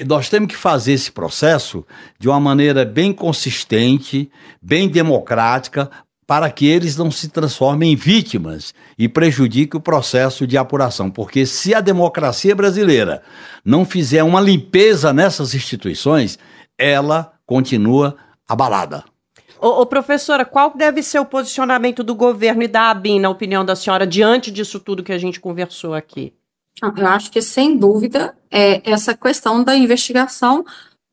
nós temos que fazer esse processo de uma maneira bem consistente, bem democrática, para que eles não se transformem em vítimas e prejudiquem o processo de apuração. Porque se a democracia brasileira não fizer uma limpeza nessas instituições, ela continua abalada. Ô, ô, professora, qual deve ser o posicionamento do governo e da ABIN, na opinião da senhora, diante disso tudo que a gente conversou aqui? Eu acho que, sem dúvida, é essa questão da investigação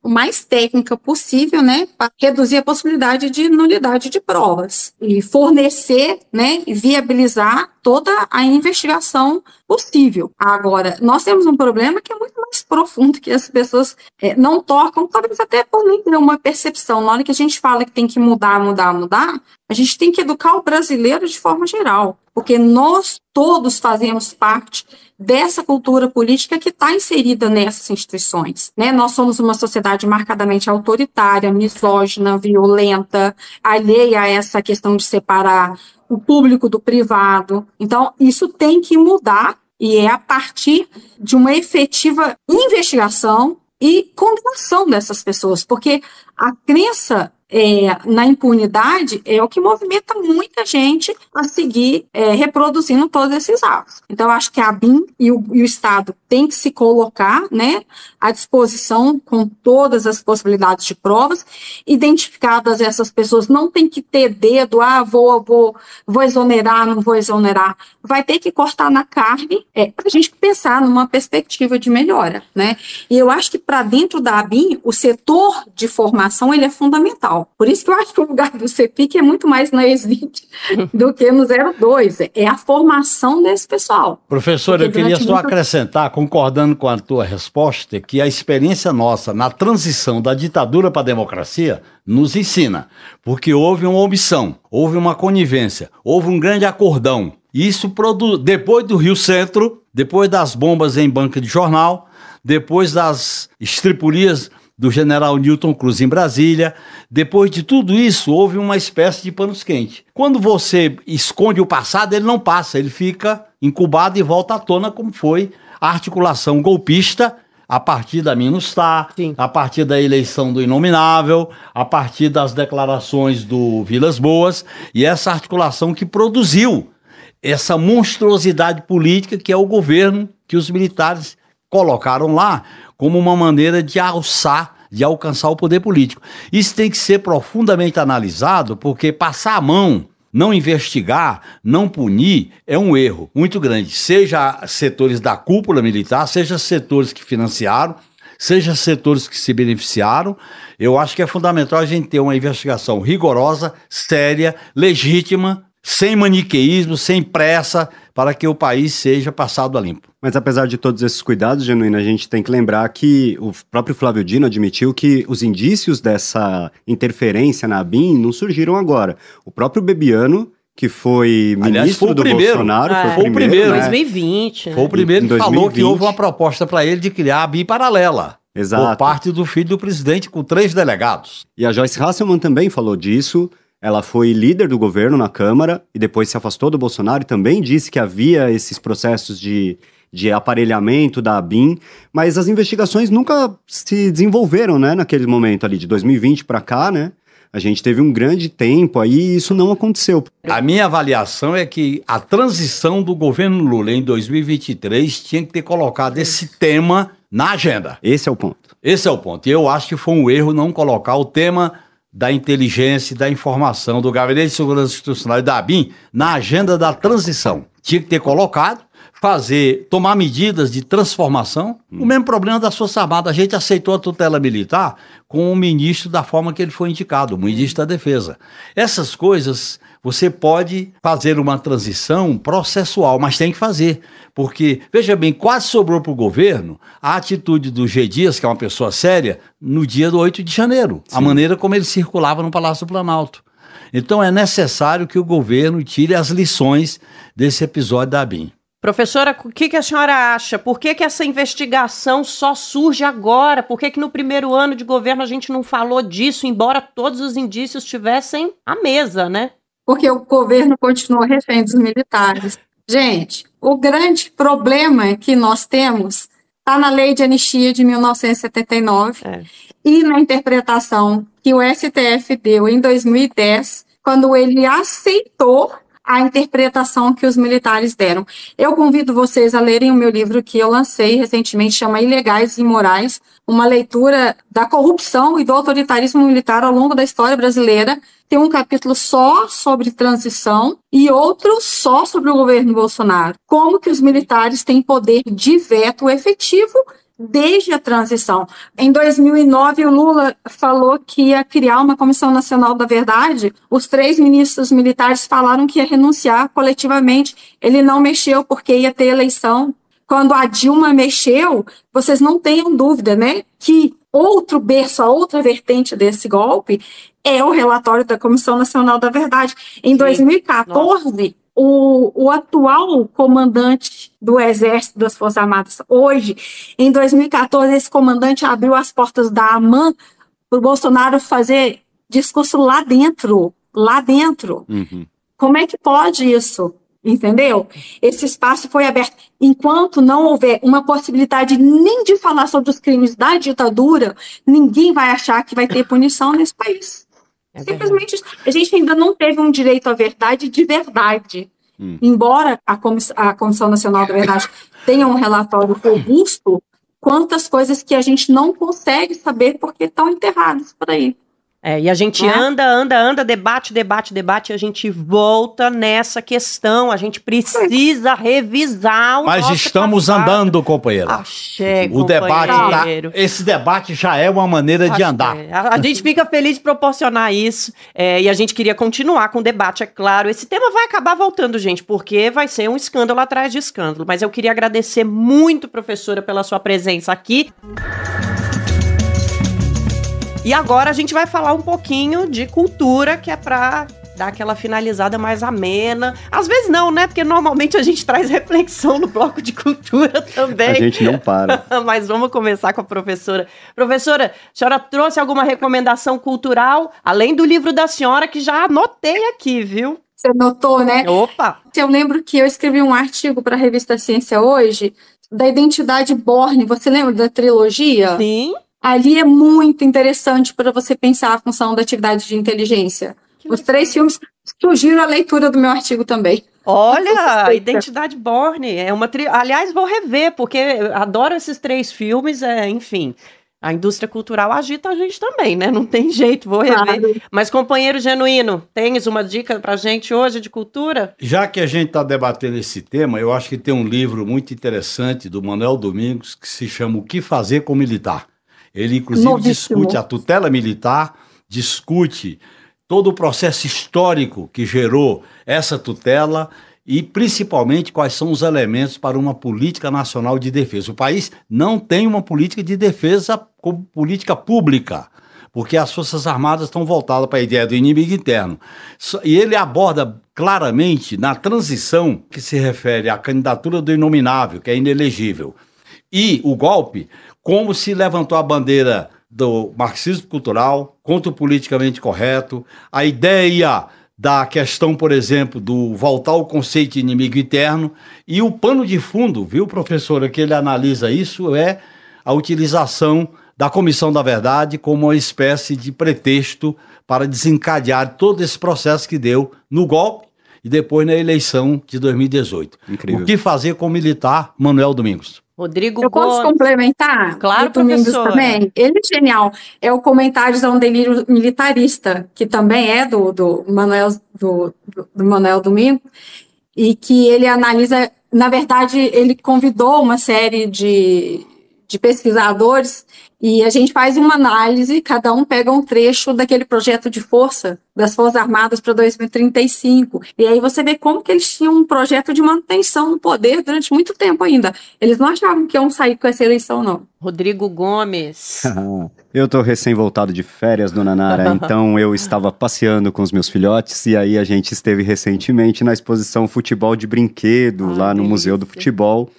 mais técnica possível, né, para reduzir a possibilidade de nulidade de provas e fornecer, né, viabilizar toda a investigação possível. Agora, nós temos um problema que é muito mais profundo, que as pessoas é, não tocam, talvez até por nem ter uma percepção. Na hora que a gente fala que tem que mudar, mudar, mudar, a gente tem que educar o brasileiro de forma geral, porque nós todos fazemos parte dessa cultura política que está inserida nessas instituições. Né? Nós somos uma sociedade marcadamente autoritária, misógina, violenta, alheia a essa questão de separar o público do privado. Então, isso tem que mudar e é a partir de uma efetiva investigação e condenação dessas pessoas, porque a crença é, na impunidade é o que movimenta muita gente a seguir é, reproduzindo todos esses atos. Então, acho que a BIM e o, e o Estado têm que se colocar né, à disposição com todas as possibilidades de provas. Identificadas essas pessoas, não tem que ter dedo, ah, vou, vou, vou exonerar, não vou exonerar. Vai ter que cortar na carne é, para a gente pensar numa perspectiva de melhora. Né? E eu acho que para dentro da ABIN, o setor de formação ele é fundamental. Por isso que eu acho que o lugar do CEPIC é muito mais na ex-20 do que no 02. É a formação desse pessoal. Professor, eu queria só muito... acrescentar, concordando com a tua resposta, que a experiência nossa na transição da ditadura para a democracia nos ensina. Porque houve uma omissão, houve uma conivência, houve um grande acordão. Isso produ... depois do Rio Centro, depois das bombas em banca de jornal, depois das estripulias do general Newton Cruz em Brasília. Depois de tudo isso, houve uma espécie de panos quentes. Quando você esconde o passado, ele não passa, ele fica incubado e volta à tona, como foi a articulação golpista a partir da Minustar, Sim. a partir da eleição do Inominável, a partir das declarações do Vilas Boas, e essa articulação que produziu essa monstruosidade política que é o governo que os militares colocaram lá como uma maneira de alçar, de alcançar o poder político. Isso tem que ser profundamente analisado, porque passar a mão, não investigar, não punir, é um erro muito grande. Seja setores da cúpula militar, seja setores que financiaram, seja setores que se beneficiaram. Eu acho que é fundamental a gente ter uma investigação rigorosa, séria, legítima, sem maniqueísmo, sem pressa, para que o país seja passado a limpo. Mas apesar de todos esses cuidados, Genuíno, a gente tem que lembrar que o próprio Flávio Dino admitiu que os indícios dessa interferência na ABIN não surgiram agora. O próprio Bebiano que foi ministro Aliás, foi do primeiro. Bolsonaro. É, foi o primeiro. Em 2020. Foi o primeiro que falou que houve uma proposta para ele de criar a BIM paralela. Exato. Por parte do filho do presidente, com três delegados. E a Joyce Hasselman também falou disso. Ela foi líder do governo na Câmara e depois se afastou do Bolsonaro e também disse que havia esses processos de de aparelhamento da ABIN, mas as investigações nunca se desenvolveram, né, naquele momento ali, de 2020 para cá, né? A gente teve um grande tempo aí e isso não aconteceu. A minha avaliação é que a transição do governo Lula em 2023 tinha que ter colocado esse tema na agenda. Esse é o ponto. Esse é o ponto. E eu acho que foi um erro não colocar o tema da inteligência e da informação do Gabinete de Segurança Institucional e da ABIN na agenda da transição. Tinha que ter colocado, fazer, tomar medidas de transformação. Hum. O mesmo problema das Forças Armadas. A gente aceitou a tutela militar com o ministro da forma que ele foi indicado, o ministro da Defesa. Essas coisas você pode fazer uma transição processual, mas tem que fazer. Porque, veja bem, quase sobrou para o governo a atitude do G. Dias, que é uma pessoa séria, no dia do 8 de janeiro. Sim. A maneira como ele circulava no Palácio do Planalto. Então é necessário que o governo tire as lições desse episódio da ABIN. Professora, o que, que, a senhora acha? Por que, que essa investigação só surge agora? Por que, que no primeiro ano de governo a gente não falou disso, embora todos os indícios estivessem à mesa, né? Porque o governo continua refém dos militares. Gente, o grande problema que nós temos está na lei de anistia de 1979 é. e na interpretação que o STF deu em 2010, quando ele aceitou a interpretação que os militares deram. Eu convido vocês a lerem o meu livro que eu lancei recentemente, chama Ilegais e Imorais, uma leitura da corrupção e do autoritarismo militar ao longo da história brasileira. Tem um capítulo só sobre transição e outro só sobre o governo Bolsonaro. Como que os militares têm poder de veto efetivo desde a transição. Em 2009, o Lula falou que ia criar uma Comissão Nacional da Verdade. Os três ministros militares falaram que ia renunciar coletivamente. Ele não mexeu porque ia ter eleição. Quando a Dilma mexeu, vocês não tenham dúvida, né, que outro berço, a outra vertente desse golpe é o relatório da Comissão Nacional da Verdade. Em Sim. 2014, Nossa o, o atual comandante do Exército das Forças Armadas, hoje, em 2014, esse comandante abriu as portas da AMAN para o Bolsonaro fazer discurso lá dentro, lá dentro. Uhum. Como é que pode isso? Entendeu? Esse espaço foi aberto. Enquanto não houver uma possibilidade nem de falar sobre os crimes da ditadura, ninguém vai achar que vai ter punição nesse país. É Simplesmente a gente ainda não teve um direito à verdade de verdade. Hum. Embora a, Comiss a Comissão Nacional da Verdade tenha um relatório robusto, quantas coisas que a gente não consegue saber porque estão enterradas por aí. É, e a gente é? anda, anda, anda, debate, debate, debate, e a gente volta nessa questão. A gente precisa revisar o Mas estamos passado. andando, companheiro. Achei, o debate tá, Esse debate já é uma maneira Achei. de andar. A, a, gente fica feliz de proporcionar isso. É, e a gente queria continuar com o debate, é claro. Esse tema vai acabar voltando, gente, porque vai ser um escândalo atrás de escândalo. Mas eu queria agradecer muito, professora, pela sua presença aqui. E agora a gente vai falar um pouquinho de cultura, que é para dar aquela finalizada mais amena. Às vezes não, né? Porque normalmente a gente traz reflexão no bloco de cultura também. A gente não para. Mas vamos começar com a professora. Professora, a senhora trouxe alguma recomendação cultural, além do livro da senhora, que já anotei aqui, viu? Você notou, né? Opa! Eu lembro que eu escrevi um artigo para a revista Ciência hoje da identidade Borne. Você lembra da trilogia? Sim ali é muito interessante para você pensar a função da atividade de inteligência. Que Os três filmes surgiram a leitura do meu artigo também. Olha, Identidade Borne é uma tri... aliás vou rever porque adoro esses três filmes, é, enfim. A indústria cultural agita a gente também, né? Não tem jeito, vou rever. Claro. Mas, companheiro genuíno, tens uma dica pra gente hoje de cultura? Já que a gente está debatendo esse tema, eu acho que tem um livro muito interessante do Manuel Domingos que se chama O que Fazer com Militar. Ele, inclusive, Novíssimo. discute a tutela militar, discute todo o processo histórico que gerou essa tutela e, principalmente, quais são os elementos para uma política nacional de defesa. O país não tem uma política de defesa como política pública porque as Forças Armadas estão voltadas para a ideia do inimigo interno. E ele aborda claramente na transição que se refere à candidatura do inominável, que é inelegível, e o golpe, como se levantou a bandeira do marxismo cultural contra o politicamente correto, a ideia da questão, por exemplo, do voltar ao conceito de inimigo interno. E o pano de fundo, viu, professora, que ele analisa isso é a utilização da Comissão da Verdade como uma espécie de pretexto para desencadear todo esse processo que deu no golpe e depois na eleição de 2018. Incrível. O que fazer com o militar Manuel Domingos? Rodrigo Eu posso Gomes. complementar? Claro, professora. também. Ele é genial. É o comentário a um delírio militarista, que também é do, do Manuel do, do- Manuel Domingos, e que ele analisa, na verdade, ele convidou uma série de, de pesquisadores e a gente faz uma análise, cada um pega um trecho daquele projeto de força das Forças Armadas para 2035. E aí você vê como que eles tinham um projeto de manutenção no poder durante muito tempo ainda. Eles não achavam que iam sair com essa eleição, não. Rodrigo Gomes. Eu tô recém-voltado de férias, dona Nara, então eu estava passeando com os meus filhotes e aí a gente esteve recentemente na exposição Futebol de Brinquedo, Ah, lá no delícia. Museu do Futebol,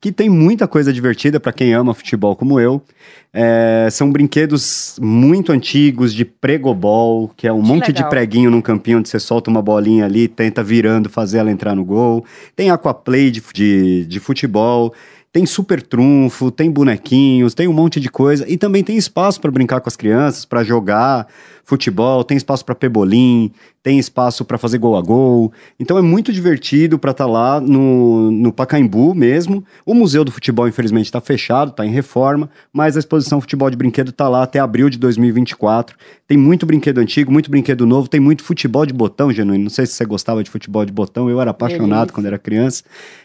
que tem muita coisa divertida para quem ama futebol como eu. É, são brinquedos muito antigos de pregobol, que é um Que monte de legal. preguinho num campinho onde você solta uma bolinha ali, tenta virando, fazer ela entrar no gol. Tem aquaplay de, de, de futebol. Tem super trunfo, tem bonequinhos, tem um monte de coisa e também tem espaço para brincar com as crianças, para jogar futebol, tem espaço para pebolim, tem espaço para fazer gol a gol. Então é muito divertido para estar lá no, no Pacaembu mesmo. O Museu do Futebol, infelizmente, está fechado, está em reforma, mas a exposição Futebol de Brinquedo está lá até abril de 2024. Tem muito brinquedo antigo, muito brinquedo novo, tem muito futebol de botão, Genuíno. Não sei se você gostava de futebol de botão, eu era apaixonado Delícia. quando era criança.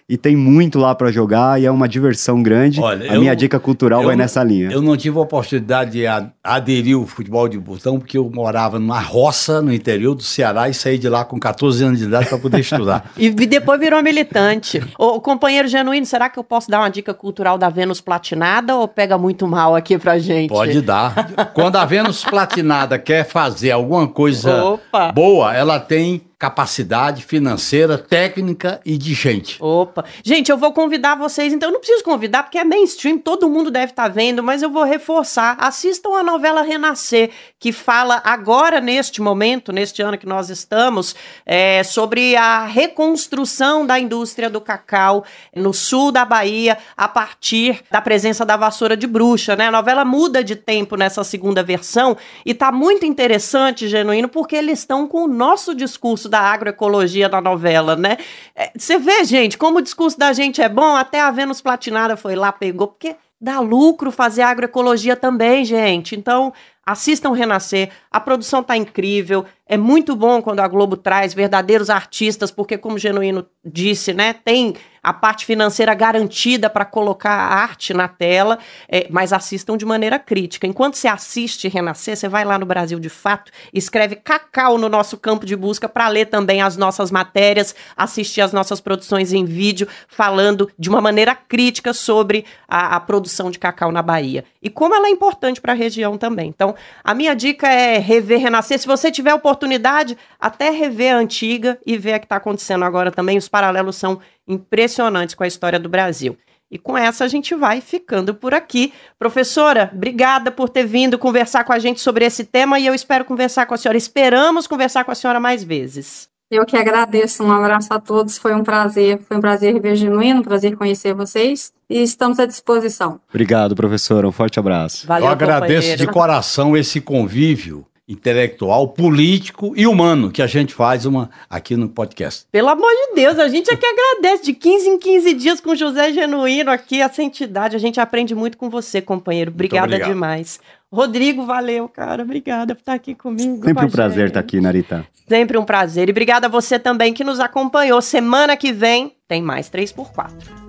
E tem muito lá para jogar e é uma diversão grande. Olha, a eu- minha dica cultural eu vai não- nessa linha. Eu não tive a oportunidade de aderir ao futebol de botão, porque eu morava numa roça no interior do Ceará e saí de lá com 14 anos de idade para poder estudar. E depois virou militante. Ô, companheiro genuíno, será que eu posso dar uma dica cultural da Vênus platinada ou pega muito mal aqui pra gente? Pode dar. Quando a Vênus Platinada quer fazer alguma coisa Opa. boa, ela tem capacidade financeira, técnica e de gente. Opa. Gente, eu vou convidar vocês, então eu não preciso convidar, porque é mainstream, todo mundo deve estar vendo, mas eu vou reforçar. Assistam a novela Renascer, que fala agora, neste momento, neste ano que nós estamos, é, sobre a reconstrução da indústria do cacau no sul da Bahia, a partir da presença da vassoura de bruxa, né? A novela muda de tempo nessa segunda versão e tá muito interessante, genuíno, porque eles estão com o nosso discurso da agroecologia na novela, né? É, Você vê, gente, como o discurso da gente é bom, até a Vênus Platinada foi lá, pegou, porque dá lucro fazer agroecologia também, gente. Então, assistam Renascer, a produção tá incrível, é muito bom quando a Globo traz verdadeiros artistas, porque como o Genuíno disse, né, tem a parte financeira garantida para colocar a arte na tela, é, mas assistam de maneira crítica. Enquanto você assiste Renascer, você vai lá no Brasil de Fato, escreve Cacau no nosso campo de busca para ler também as nossas matérias, assistir as nossas produções em vídeo, falando de uma maneira crítica sobre a, a produção de cacau na Bahia. E como ela é importante para a região também. Então, a minha dica é rever Renascer. Se você tiver oportunidade, até rever a antiga e ver o que está acontecendo agora também. Os paralelos são impressionantes com a história do Brasil. E com essa a gente vai ficando por aqui. Professora, obrigada por ter vindo conversar com a gente sobre esse tema e eu espero conversar com a senhora. Esperamos conversar com a senhora mais vezes. Eu que agradeço, um abraço a todos, foi um prazer, foi um prazer rever genuíno, um prazer conhecer vocês e estamos à disposição. Obrigado, professora. Um forte abraço. Valeu, Eu agradeço companheiro. de coração esse convívio intelectual, político e humano que a gente faz uma, aqui no podcast. Pelo amor de Deus, a gente é que agradece. De 15 em 15 dias com José Genuíno aqui, essa entidade. A gente aprende muito com você, companheiro. Obrigada demais. Rodrigo, valeu, cara. Obrigada por estar aqui comigo. com Sempre um prazer estar aqui, Narita. Sempre um prazer. E obrigada a você também que nos acompanhou. Semana que vem tem mais 3x4.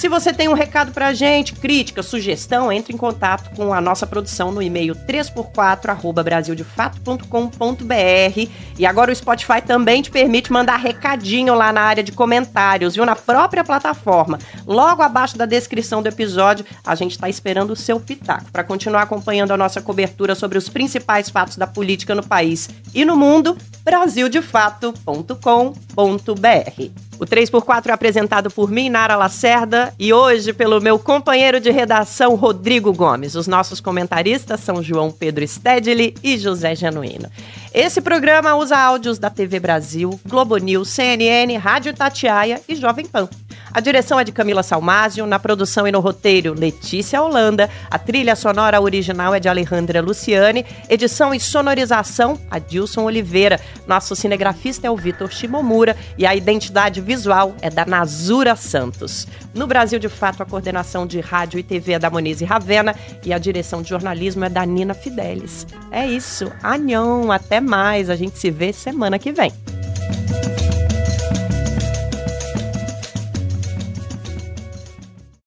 Se você tem um recado pra gente, crítica, sugestão, entre em contato com a nossa produção no e-mail 3x4@brasildefato.com.br. E agora o Spotify também te permite mandar recadinho lá na área de comentários, viu? Na própria plataforma. Logo abaixo da descrição do episódio, a gente está esperando o seu pitaco para continuar acompanhando a nossa cobertura sobre os principais fatos da política no país e no mundo, brasildefato.com.br. O 3x4 é apresentado por mim, Nara Lacerda, e hoje pelo meu companheiro de redação, Rodrigo Gomes. Os nossos comentaristas são João Pedro Stedley e José Genuíno. Esse programa usa áudios da TV Brasil, Globo News, CNN, Rádio Tatiaia e Jovem Pan. A direção é de Camila Salmásio, na produção e no roteiro, Letícia Holanda. A trilha sonora original é de Alejandra Luciane. Edição e sonorização, Adilson Oliveira. Nosso cinegrafista é o Vitor Shimomura. E a identidade visual é da Nazura Santos. No Brasil, de fato, a coordenação de rádio e TV é da Monize Ravena. E a direção de jornalismo é da Nina Fidelis. É isso. Anhão, até mais. A gente se vê semana que vem.